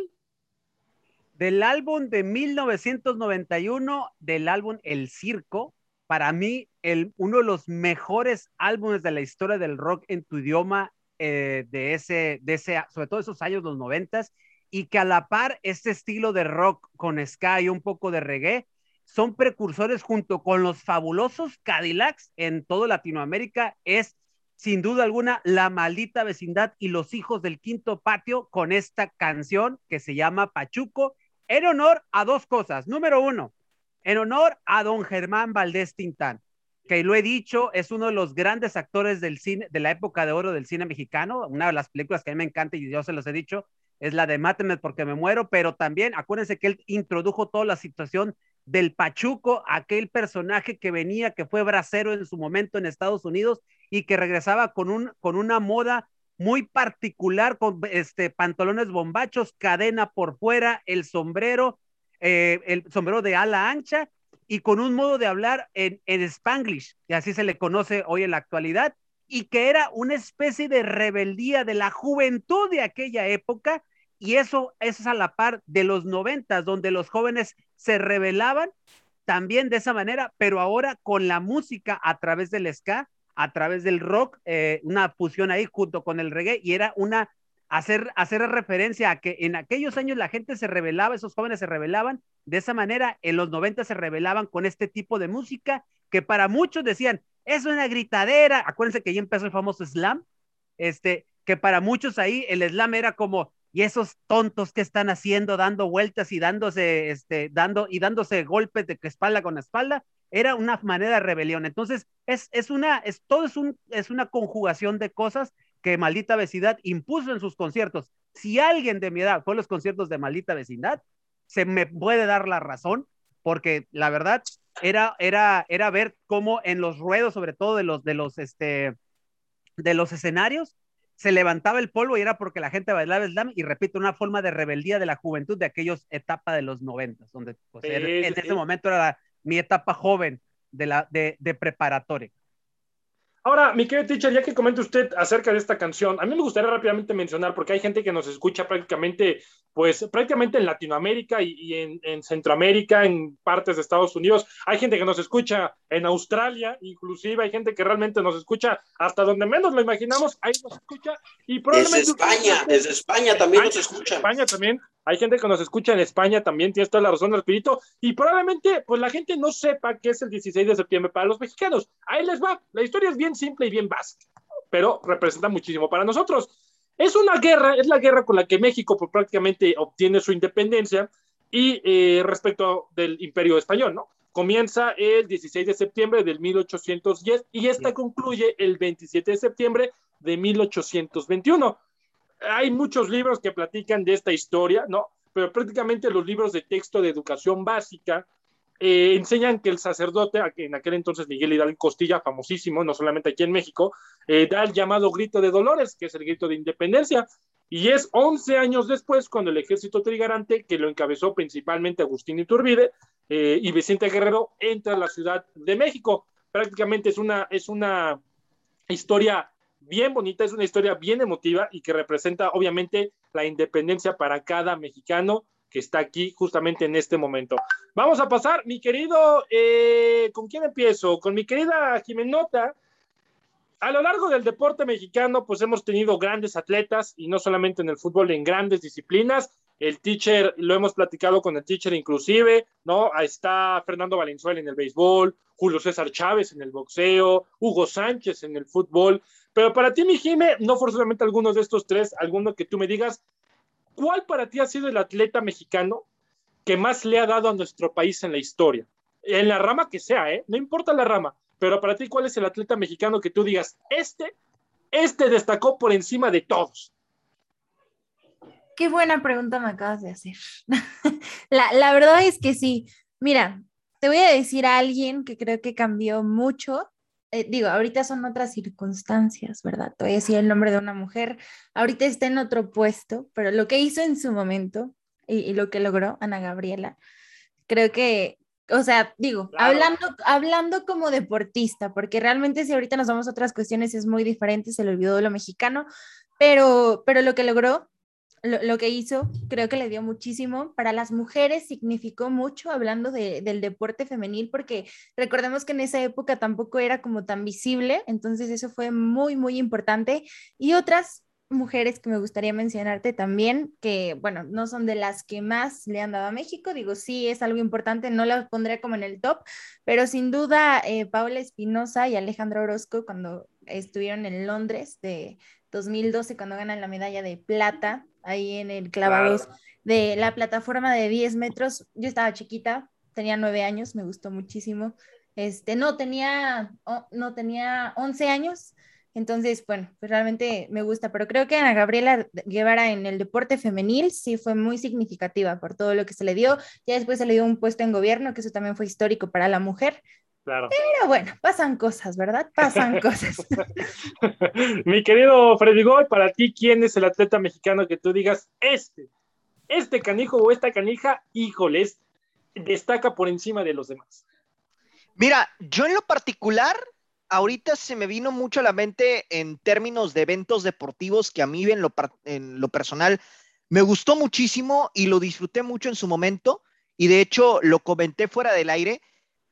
Del álbum de 1991, del álbum El Circo, para mí, el, uno de los mejores álbumes de la historia del rock en tu idioma, eh, de, ese, de ese, sobre todo esos años, los noventas, y que a la par este estilo de rock con ska y un poco de reggae son precursores junto con los fabulosos Cadillacs en toda Latinoamérica. Es sin duda alguna la maldita vecindad y los hijos del quinto patio con esta canción que se llama Pachuco en honor a dos cosas. Número uno, en honor a don Germán Valdés Tintán, que lo he dicho, es uno de los grandes actores del cine, de la época de oro del cine mexicano, una de las películas que a mí me encanta y yo se los he dicho, es la de Máteme porque me muero, pero también acuérdense que él introdujo toda la situación del Pachuco, aquel personaje que venía, que fue bracero en su momento en Estados Unidos y que regresaba con, un, con una moda muy particular, con este, pantalones bombachos, cadena por fuera, el sombrero, eh, el sombrero de ala ancha y con un modo de hablar en, en spanglish, y así se le conoce hoy en la actualidad, y que era una especie de rebeldía de la juventud de aquella época, y eso, es a la par de los noventas, donde los jóvenes se rebelaban también de esa manera, pero ahora con la música a través del ska, a través del rock, eh, una fusión ahí junto con el reggae, y era una hacer, hacer referencia a que en aquellos años la gente se rebelaba, esos jóvenes se rebelaban, de esa manera en los 90 se rebelaban con este tipo de música que para muchos decían, es una gritadera, acuérdense que ahí empezó el famoso slam, este, que para muchos ahí el slam era como, y esos tontos que están haciendo, dando vueltas y dándose, este, dando, y dándose golpes de espalda con espalda, era una manera de rebelión. Entonces, es, es una, es, todo es, un, es una conjugación de cosas que Maldita Vecindad impuso en sus conciertos. Si alguien de mi edad fue a los conciertos de Maldita Vecindad, se me puede dar la razón, porque la verdad era, era, era ver cómo en los ruedos, sobre todo de los, de los, este, de los escenarios, se levantaba el polvo y era porque la gente bailaba slam y repito, una forma de rebeldía de la juventud de aquellos etapa de los noventas, donde pues, en ese momento era mi etapa joven de, la, de, de preparatoria. Ahora, mi querido teacher, ya que comenta usted acerca de esta canción, a mí me gustaría rápidamente mencionar, porque hay gente que nos escucha prácticamente, pues prácticamente en Latinoamérica y, en, Centroamérica, en partes de Estados Unidos, hay gente que nos escucha en Australia, inclusive hay gente que realmente nos escucha hasta donde menos lo imaginamos, ahí nos escucha y probablemente... Desde España, desde España también nos escuchan. España también, hay gente que nos escucha en España también, tienes toda la razón, Arpirito, y probablemente pues la gente no sepa qué es el 16 de septiembre para los mexicanos. Ahí les va, la historia es bien simple y bien básica, pero representa muchísimo para nosotros. Es una guerra, es la guerra con la que México pues, prácticamente obtiene su independencia y eh, respecto del imperio español, ¿no? Comienza el 16 de septiembre del 1810 y esta concluye el 27 de septiembre de 1821 hay muchos libros que platican de esta historia, ¿no? Pero prácticamente los libros de texto de educación básica eh, enseñan que el sacerdote, en aquel entonces Miguel Hidalgo Costilla, famosísimo, no solamente aquí en México, eh, da el llamado grito de Dolores, que es el grito de independencia. Y es 11 años después, cuando el ejército trigarante, que lo encabezó principalmente Agustín Iturbide eh, y Vicente Guerrero, entra a la Ciudad de México. Prácticamente es una, es una historia bien bonita, es una historia bien emotiva y que representa obviamente la independencia para cada mexicano que está aquí justamente en este momento. Vamos a pasar, mi querido, eh, ¿con quién empiezo? Con mi querida Jimenota. A lo largo del deporte mexicano, pues hemos tenido grandes atletas y no solamente en el fútbol, en grandes disciplinas. El teacher, lo hemos platicado con el teacher inclusive, ¿no? Está Fernando Valenzuela en el béisbol, Julio César Chávez en el boxeo, Hugo Sánchez en el fútbol. Pero para ti, mi Jime, no forzosamente algunos de estos tres, alguno que tú me digas, ¿cuál para ti ha sido el atleta mexicano que más le ha dado a nuestro país en la historia? En la rama que sea, ¿eh? No importa la rama, pero para ti, ¿cuál es el atleta mexicano que tú digas, este, este destacó por encima de todos? Qué buena pregunta me acabas de hacer. la, la verdad es que sí. Mira, te voy a decir a alguien que creo que cambió mucho eh, digo, ahorita son otras circunstancias, ¿verdad? Te voy a decir el nombre de una mujer, ahorita está en otro puesto, pero lo que hizo en su momento y, lo que logró Ana Gabriela, creo que, o sea, digo, hablando, hablando como deportista, porque realmente si ahorita nos vamos a otras cuestiones es muy diferente, se le olvidó de lo mexicano, pero, pero lo que logró lo, que hizo, creo que le dio muchísimo. Para las mujeres significó mucho hablando del deporte femenil, porque recordemos que en esa época tampoco era como tan visible, entonces eso fue muy, muy importante. Y otras mujeres que me gustaría mencionarte también, que bueno, no son de las que más le han dado a México, digo, sí es algo importante, no las pondré como en el top, pero sin duda eh, Paula Espinosa y Alejandro Orozco cuando estuvieron en Londres de 2012, cuando ganan la medalla de plata, ahí en el clavados de la plataforma de 10 metros. Yo estaba chiquita, tenía 9 años, me gustó muchísimo. Este, no, tenía, no, tenía 11 años, Entonces, bueno, pues realmente me gusta, pero creo que Ana Gabriela Guevara en el deporte femenil sí fue muy significativa por todo lo que se le dio. Ya después se le dio un puesto en gobierno, que eso también fue histórico para la mujer. Claro. Pero bueno, pasan cosas, ¿verdad? Pasan cosas. Mi querido Freddy Goy, para ti, ¿quién es el atleta mexicano que tú digas, este, este canijo o esta canija, híjoles, destaca por encima de los demás? Mira, yo en lo particular, ahorita se me vino mucho a la mente en términos de eventos deportivos que a mí en lo, en lo personal me gustó muchísimo y lo disfruté mucho en su momento. Y de hecho lo comenté fuera del aire,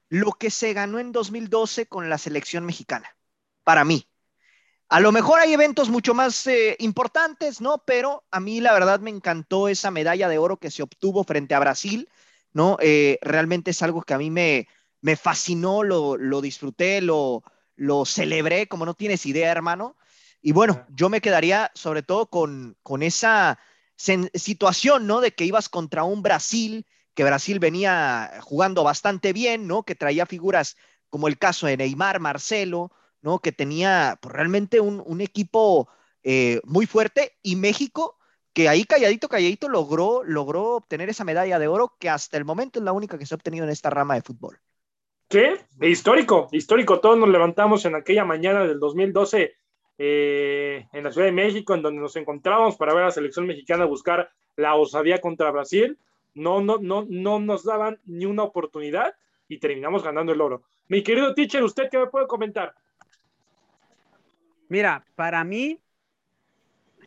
lo que se ganó en 2012 con la selección mexicana, para mí. A lo mejor hay eventos mucho más eh, importantes, ¿no? Pero a mí la verdad me encantó esa medalla de oro que se obtuvo frente a Brasil, ¿no? Eh, realmente es algo que a mí me, me fascinó, lo, lo disfruté, lo, lo celebré como no tienes idea, hermano. Y bueno, yo me quedaría sobre todo con, con esa situación, ¿no? De que ibas contra un Brasil, que Brasil venía jugando bastante bien, ¿no? Que traía figuras como el caso de Neymar, Marcelo, ¿no? Que tenía pues, realmente un, equipo eh, muy fuerte y México, que ahí calladito, calladito logró, logró obtener esa medalla de oro que hasta el momento es la única que se ha obtenido en esta rama de fútbol. Sí, histórico, histórico. Todos nos levantamos en aquella mañana del 2012 eh, en la Ciudad de México, en donde nos encontrábamos para ver a la selección mexicana buscar la osadía contra Brasil. No, no, no, no nos daban ni una oportunidad y terminamos ganando el oro. Mi querido teacher, ¿usted qué me puede comentar? Mira, para mí,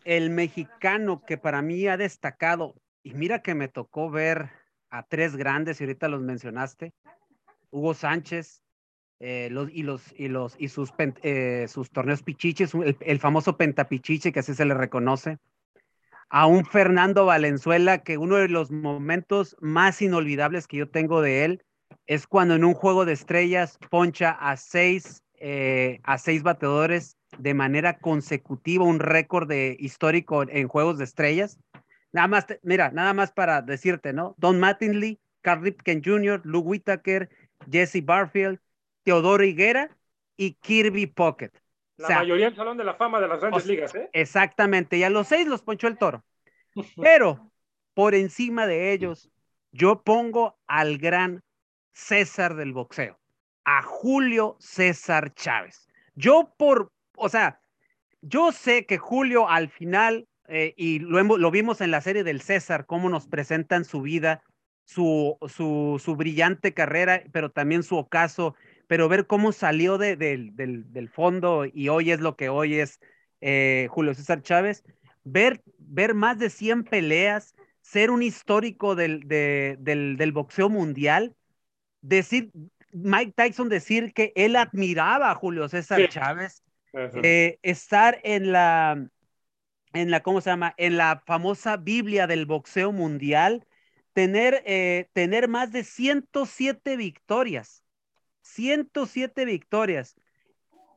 el mexicano que para mí ha destacado, y mira que me tocó ver a tres grandes, y ahorita los mencionaste, Hugo Sánchez eh, y, los, y, los, y sus, eh, sus torneos pichiches, el, famoso pentapichiche que así se le reconoce. A un Fernando Valenzuela que uno de los momentos más inolvidables que yo tengo de él es cuando en un juego de estrellas poncha a seis, eh, a seis bateadores de manera consecutiva, un récord de, histórico en juegos de estrellas. Nada más, mira, nada más para decirte, ¿no? Don Mattingly, Carl Ripken Jr., Lou Whitaker, Jesse Barfield, Teodoro Higuera y Kirby Pocket. La mayoría del Salón de la Fama de las grandes ligas, ¿eh? Exactamente, y a los seis los ponchó el toro. Pero por encima de ellos, yo pongo al gran César del boxeo, a Julio César Chávez. Yo por, o sea, yo sé que Julio al final, eh, y lo, lo vimos en la serie del César, cómo nos presentan su vida, su, su, brillante carrera, pero también su ocaso, pero ver cómo salió de, del, fondo y hoy es lo que hoy es eh, Julio César Chávez, ver, ver más de 100 peleas, ser un histórico del, del, boxeo mundial, decir, Mike Tyson decir que él admiraba a Julio César Chávez, eh, estar en la, en la, ¿cómo se llama? En la famosa Biblia del boxeo mundial, tener, eh, tener más de 107 victorias. 107 victorias.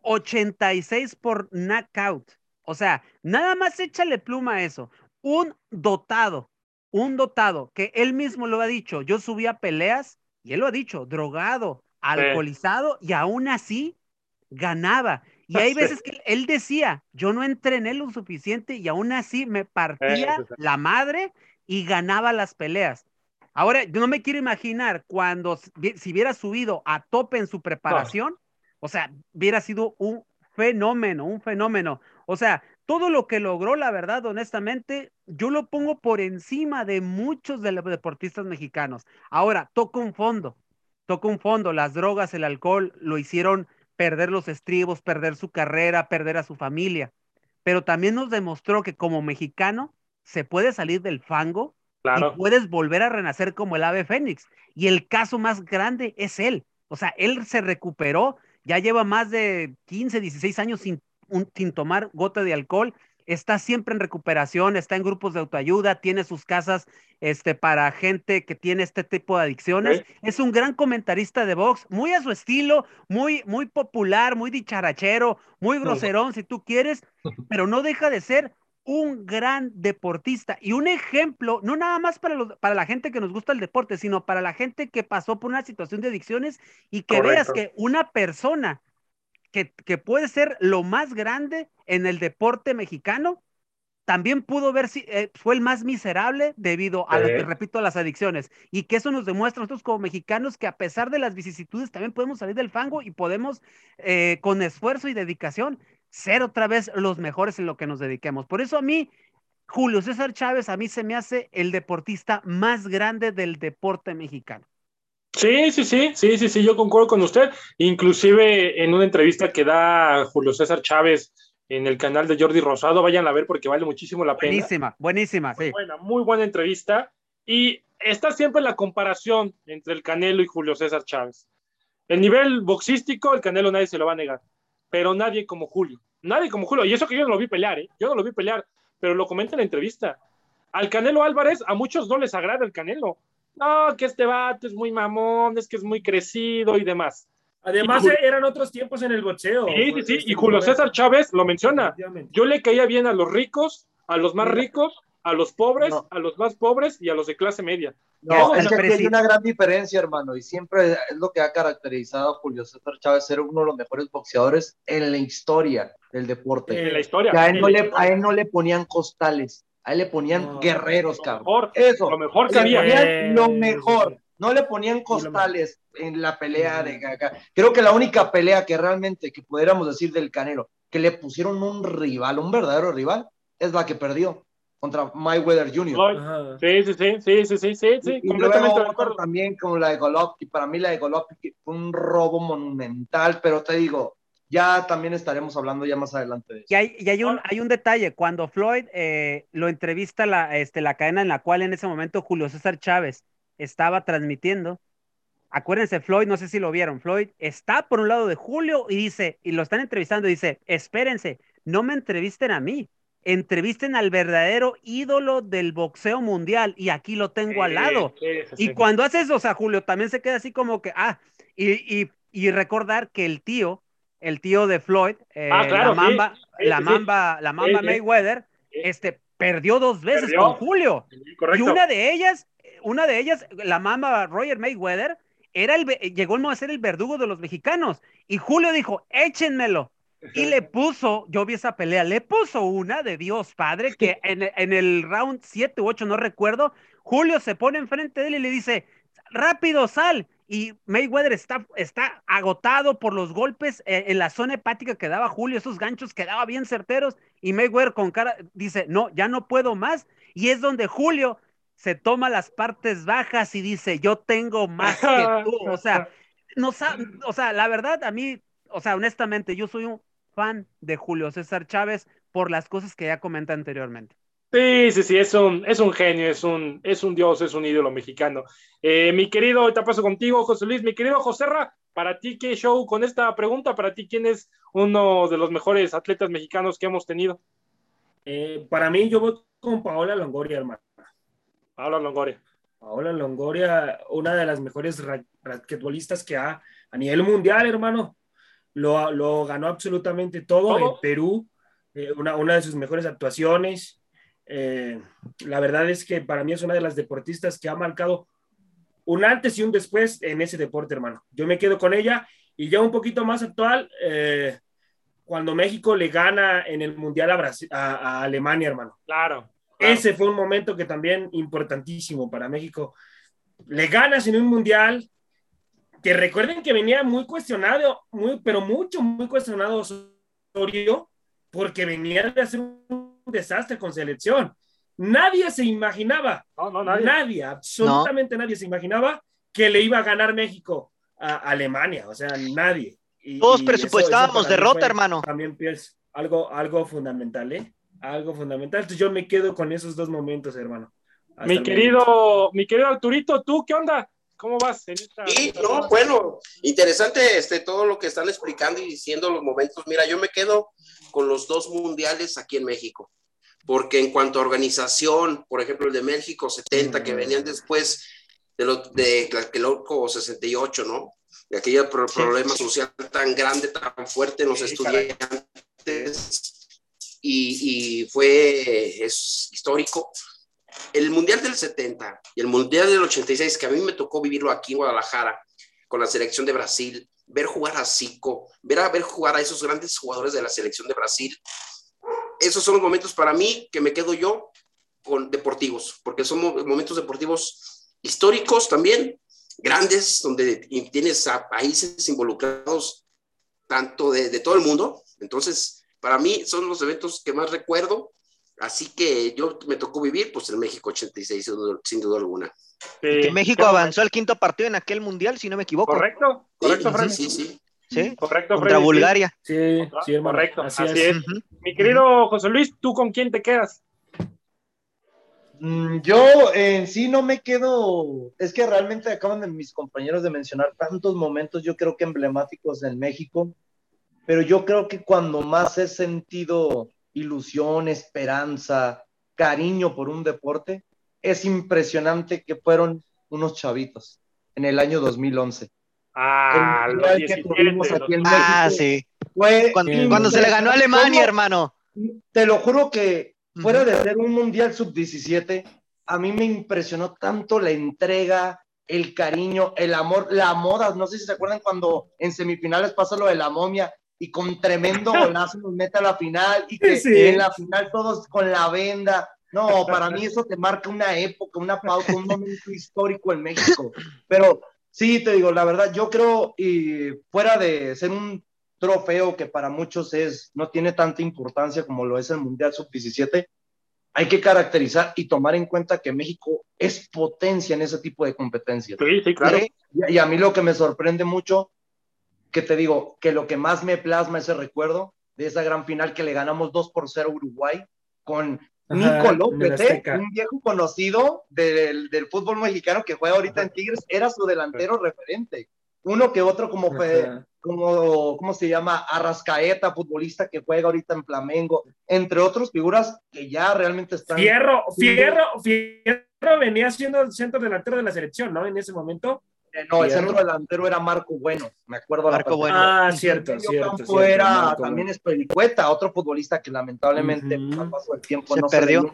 86 por knockout. O sea, nada más échale pluma a eso. Un dotado, un dotado, que él mismo lo ha dicho. Yo subía peleas y él lo ha dicho, drogado, alcoholizado y aún así ganaba. Y hay veces que él decía, yo no entrené lo suficiente y aún así me partía la madre y ganaba las peleas. Ahora, yo no me quiero imaginar cuando, si hubiera subido a tope en su preparación, o sea, hubiera sido un fenómeno, un fenómeno. O sea, todo lo que logró, la verdad, honestamente, yo lo pongo por encima de muchos de los deportistas mexicanos. Ahora, toca un fondo, toca un fondo. Las drogas, el alcohol lo hicieron perder los estribos, perder su carrera, perder a su familia. Pero también nos demostró que como mexicano se puede salir del fango y puedes volver a renacer como el ave fénix. Y el caso más grande es él. O sea, él se recuperó, ya lleva más de 15, 16 años sin, sin tomar gota de alcohol, está siempre en recuperación, está en grupos de autoayuda, tiene sus casas este, para gente que tiene este tipo de adicciones. Es un gran comentarista de box, muy a su estilo, muy, muy popular, muy dicharachero, muy groserón, si tú quieres, pero no deja de ser un gran deportista y un ejemplo, no nada más para, los, para la gente que nos gusta el deporte, sino para la gente que pasó por una situación de adicciones y que veas que una persona que, que puede ser lo más grande en el deporte mexicano, también pudo ver si eh, fue el más miserable debido a, lo que repito, a las adicciones. Y que eso nos demuestra a nosotros como mexicanos que a pesar de las vicisitudes también podemos salir del fango y podemos, eh, con esfuerzo y dedicación, ser otra vez los mejores en lo que nos dediquemos. Por eso a mí, Julio César Chávez, a mí se me hace el deportista más grande del deporte mexicano. Sí, sí, sí, sí, sí, sí, yo concuerdo con usted. Inclusive en una entrevista que da Julio César Chávez en el canal de Jordi Rosado. Vayan a ver porque vale muchísimo la pena. Buenísima, buenísima, muy Buena, muy buena entrevista. Y está siempre la comparación entre el Canelo y Julio César Chávez. El nivel boxístico, el Canelo nadie se lo va a negar, pero nadie como Julio. Nadie como Julio. Y eso que yo no lo vi pelear, ¿eh? Yo no lo vi pelear, pero lo comenta en la entrevista. Al Canelo Álvarez, a muchos no les agrada el Canelo. No, que este vato es muy mamón, es que es muy crecido y demás. Además, eran otros tiempos en el boxeo. Sí, sí, sí. Y Julio César Chávez lo menciona. Yo le caía bien a los ricos, a los más ricos, a los pobres, a los más pobres y a los de clase media. No, es que hay una gran diferencia, hermano, y siempre es lo que ha caracterizado a Julio César Chávez, ser uno de los mejores boxeadores en la historia del deporte. En la historia. a, él no le, a él no le ponían costales, a él le ponían guerreros, cabrón. Eso. Lo mejor que había. Lo mejor. No le ponían costales en la pelea de acá. Creo que la única pelea que realmente, que pudiéramos decir del Canelo, que le pusieron un rival, un verdadero rival, es la que perdió contra Mayweather Jr. Sí, sí, sí, sí, sí, sí, sí, sí, completamente de acuerdo. También con la de Golovkin, para mí la de Golovkin fue un robo monumental, pero te digo, ya también estaremos hablando ya más adelante de eso. Y hay, y hay, un, hay un detalle, cuando Floyd eh, lo entrevista la, este, la cadena en la cual en ese momento Julio César Chávez estaba transmitiendo. Acuérdense, Floyd, no sé si lo vieron, Floyd está por un lado de Julio y dice, y lo están entrevistando, y dice, espérense, no me entrevisten a mí, entrevisten al verdadero ídolo del boxeo mundial y aquí lo tengo al lado. y cuando hace eso, o sea, Julio también se queda así como que, ah, y, y, recordar que el tío, el tío de Floyd, eh, ah, la mamba, la mamba, la mamba Mayweather, este, perdió dos veces con Julio. Y una de ellas una de ellas, la mamá Roger Mayweather, era el, llegó a ser el verdugo de los mexicanos. Y Julio dijo, échenmelo. Y le puso, yo vi esa pelea, le puso una de Dios Padre, que en, el round 7 u 8, no recuerdo, Julio se pone enfrente de él y le dice, rápido, sal. Y Mayweather está, está agotado por los golpes eh, en la zona hepática que daba Julio, esos ganchos quedaban bien certeros. Y Mayweather con cara dice, no, ya no puedo más. Y es donde Julio se toma las partes bajas y dice, yo tengo más que tú. O sea, no, o sea, la verdad, a mí, o sea, honestamente, yo soy un fan de Julio César Chávez por las cosas que ya comenté anteriormente. Sí, sí, sí, es un, es un genio, es un, es un dios, es un ídolo mexicano. Eh, mi querido, ahorita paso contigo, José Luis, mi querido José Ra, para ti, ¿qué show con esta pregunta? Para ti, ¿quién es uno de los mejores atletas mexicanos que hemos tenido? Eh, para mí, yo voy con Paola Longoria, hermano. Paola Longoria. Paola Longoria, una de las mejores raquetbolistas que ha a nivel mundial, hermano. Lo, lo ganó absolutamente todo, en Perú, eh, una, una, de sus mejores actuaciones. Eh, la verdad es que para mí es una de las deportistas que ha marcado un antes y un después en ese deporte, hermano. Yo me quedo con ella y ya un poquito más actual, eh, cuando México le gana en el Mundial a, a Alemania, hermano. Claro. Ese fue un momento que también importantísimo para México. Le ganas en un mundial que recuerden que venía muy cuestionado, muy, pero mucho, muy cuestionado Osorio, porque venía de hacer un desastre con selección. Nadie se imaginaba, nadie. absolutamente nadie se imaginaba que le iba a ganar México a Alemania, o sea, nadie. Todos presupuestábamos derrota, hermano. También es algo, algo fundamental, ¿eh? algo fundamental. Entonces yo me quedo con esos dos momentos, hermano. mi querido, mi querido Arturito, ¿tú qué onda? ¿Cómo vas en esta? Sí, no, bueno, interesante este, todo lo que están explicando y diciendo los momentos. Mira, yo me quedo con los dos mundiales aquí en México, porque en cuanto a organización, por ejemplo, el de México 70, que venían después de, lo, de loco 68, ¿no? De aquel problema social tan grande, tan fuerte en los estudiantes y, fue es histórico. El Mundial del 70 y el Mundial del 86, que a mí me tocó vivirlo aquí en Guadalajara con la selección de Brasil, ver jugar a Zico, ver a ver jugar a esos grandes jugadores de la selección de Brasil. Esos son los momentos para mí que me quedo yo con deportivos, porque son momentos deportivos históricos también, grandes, donde tienes a países involucrados tanto de, de todo el mundo. Entonces, para mí son los eventos que más recuerdo Así que yo me tocó vivir pues en México 86, sin duda alguna. que México avanzó al quinto partido en aquel mundial, si no me equivoco. Correcto, correcto, sí, sí, sí, sí. Correcto, Contra Bulgaria. Sí, sí, correcto. Así, es. Mi querido José Luis, ¿tú con quién te quedas? Mm, yo en sí no me quedo, es que realmente acaban de mis compañeros de mencionar tantos momentos, yo creo que emblemáticos en México, pero yo creo que cuando más he sentido ilusión, esperanza, cariño por un deporte, es impresionante que fueron unos chavitos en el año 2011. Ah, el que tuvimos aquí en México ah, sí. Fue cuando, se le ganó a Alemania, hermano. Te lo juro que fuera de ser un mundial sub-17, a mí me impresionó tanto la entrega, el cariño, el amor, la moda. No sé si se acuerdan cuando en semifinales pasó lo de la momia y con tremendo golazo nos mete a la final y que en la final todos con la venda. No, para mí eso te marca una época, una pauta, un momento histórico en México. Pero sí, te digo, la verdad, yo creo, y fuera de ser un trofeo que para muchos es, no tiene tanta importancia como lo es el Mundial Sub-17, hay que caracterizar y tomar en cuenta que México es potencia en ese tipo de competencias. Sí, sí, claro. y a mí lo que me sorprende mucho que te digo, que lo que más me plasma ese recuerdo de esa gran final que le ganamos 2 por 0 a Uruguay con Nico López, ¿eh? un viejo conocido del, del, fútbol mexicano que juega ahorita en Tigres, era su delantero referente. Uno que otro como, como, ¿cómo se llama? Arrascaeta, futbolista que juega ahorita en Flamengo, entre otras figuras que ya realmente están... Fierro, Fierro, Fierro venía siendo el centro delantero de la selección, ¿no? En ese momento. Eh, no, el centro delantero era Marco Bueno, me acuerdo. Marco Bueno. Ah, cierto, cierto. cierto era también es Pelicueta, otro futbolista que lamentablemente uh pasó el tiempo se no perdió.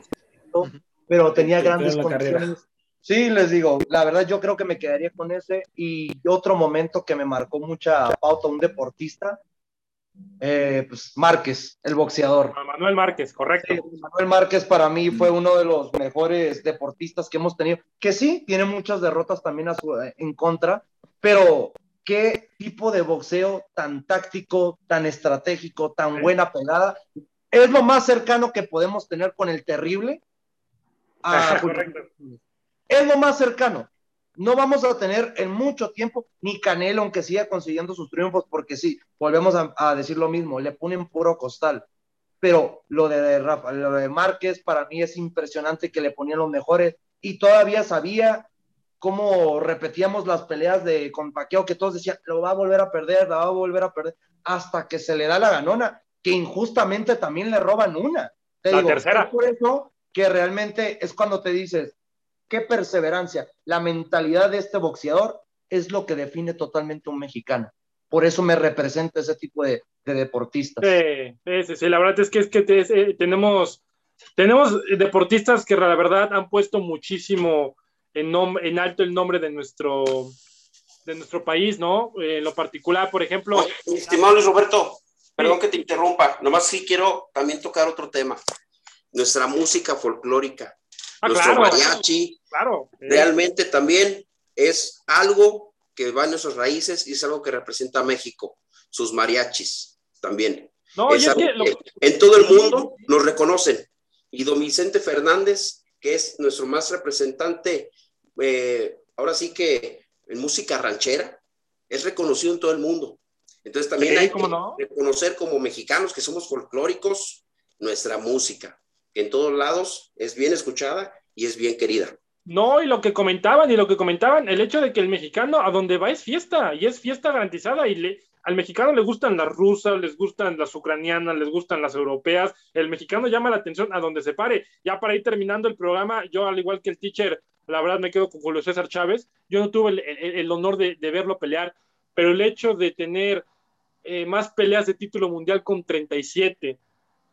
pero tenía grandes condiciones. Sí, les digo, la verdad yo creo que me quedaría con ese y otro momento que me marcó mucha pauta, un deportista, eh, pues Márquez, el boxeador. Manuel Márquez, correcto. Manuel Márquez para mí fue uno de los mejores deportistas que hemos tenido, que sí, tiene muchas derrotas también a su, en contra, pero qué tipo de boxeo tan táctico, tan estratégico, tan buena pegada. Es lo más cercano que podemos tener con el terrible. es lo más cercano no vamos a tener en mucho tiempo ni Canelo, aunque siga consiguiendo sus triunfos, porque sí, volvemos a, decir lo mismo, le ponen puro costal. Pero lo de, Rafa, lo de Márquez para mí es impresionante que le ponían los mejores y todavía sabía cómo repetíamos las peleas de con Paqueo, que todos decían, lo va a volver a perder, lo va a volver a perder, hasta que se le da la ganona, que injustamente también le roban una. la tercera. por eso que realmente es cuando te dices, qué perseverancia. La mentalidad de este boxeador es lo que define totalmente un mexicano. Por eso me representa ese tipo de, deportistas. Sí, sí, la verdad es que, es que eh, tenemos, tenemos deportistas que la verdad han puesto muchísimo en, en alto el nombre de nuestro, de nuestro país, ¿no? En lo particular, por ejemplo. estimado Luis Roberto, perdón que te interrumpa, nomás sí quiero también tocar otro tema. Nuestra música folclórica Ah, nuestro mariachi. Claro. Realmente también es algo que va en nuestras raíces y es algo que representa a México, sus mariachis también. No, es que En todo el mundo nos reconocen. Y don Vicente Fernández, que es nuestro más representante, eh, ahora sí que en música ranchera, es reconocido en todo el mundo. Entonces también hay que reconocer como mexicanos que somos folclóricos nuestra música en todos lados es bien escuchada y es bien querida. No, y lo que comentaban, y lo que comentaban, el hecho de que el mexicano a donde va es fiesta, y es fiesta garantizada, y le, al mexicano le gustan las rusas, les gustan las ucranianas, les gustan las europeas, el mexicano llama la atención a donde se pare. Ya para ir terminando el programa, yo al igual que el teacher, la verdad me quedo con Julio César Chávez, yo no tuve el, honor de, verlo pelear, pero el hecho de tener eh, más peleas de título mundial con 37,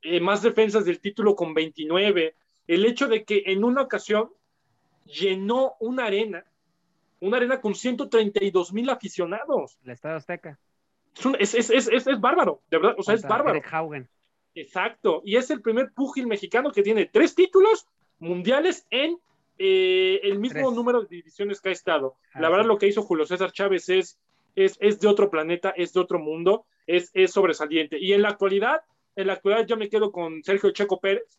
eh, más defensas del título con 29, el hecho de que en una ocasión llenó una arena, una arena con 132 mil aficionados. El Estadio Azteca. es, es, es, es, bárbaro, de verdad, o sea, es bárbaro. Exacto, y es el primer púgil mexicano que tiene tres títulos mundiales en eh, el mismo número de divisiones que ha estado. La verdad, lo que hizo Julio César Chávez es, es, es de otro planeta, es de otro mundo, es, es sobresaliente. Y en la actualidad, en la actualidad yo me quedo con Sergio Checo Pérez,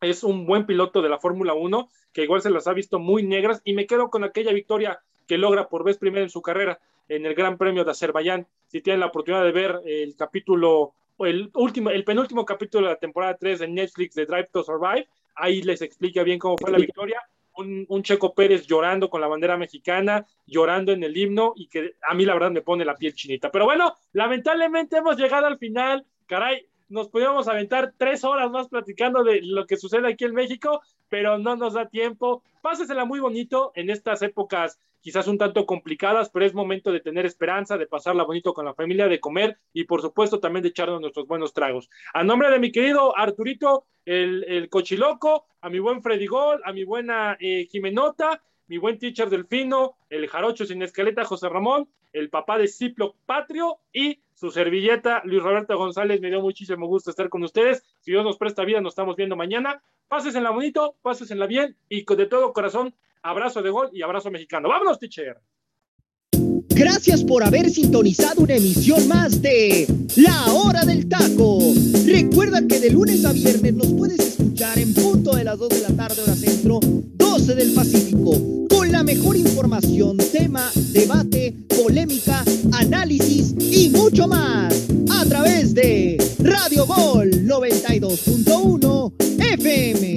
es un buen piloto de la Fórmula 1, que igual se las ha visto muy negras, y me quedo con aquella victoria que logra por vez primera en su carrera en el Gran Premio de Azerbaiyán. Si tienen la oportunidad de ver el capítulo, el último, el penúltimo capítulo de la temporada 3 de Netflix de Drive to Survive, ahí les explica bien cómo fue la victoria. Un, un, Checo Pérez llorando con la bandera mexicana, llorando en el himno y que a mí la verdad me pone la piel chinita. Pero bueno, lamentablemente hemos llegado al final. Caray, nos podíamos aventar tres horas más platicando de lo que sucede aquí en México, pero no nos da tiempo. Pásesela muy bonito en estas épocas quizás un tanto complicadas, pero es momento de tener esperanza, de pasarla bonito con la familia, de comer y por supuesto también de echarnos nuestros buenos tragos. A nombre de mi querido Arturito, el, el cochiloco, a mi buen Freddy Gol, a mi buena eh, Jimenota, mi buen teacher Delfino, el jarocho sin escaleta José Ramón, el papá de Ciplo Patrio y su servilleta Luis Roberto González. Me dio muchísimo gusto estar con ustedes. Si Dios nos presta vida, nos estamos viendo mañana. Pases en la bonito, pases en la bien y de todo corazón, abrazo de gol y abrazo mexicano. ¡Vámonos, teacher! Gracias por haber sintonizado una emisión más de La Hora del Taco. Recuerda que de lunes a viernes nos puedes escuchar en punto de las 2 de la tarde hora centro, 12 del Pacífico, con la mejor información, tema, debate, polémica, análisis y mucho más a través de Radio Gol 92.1 FM.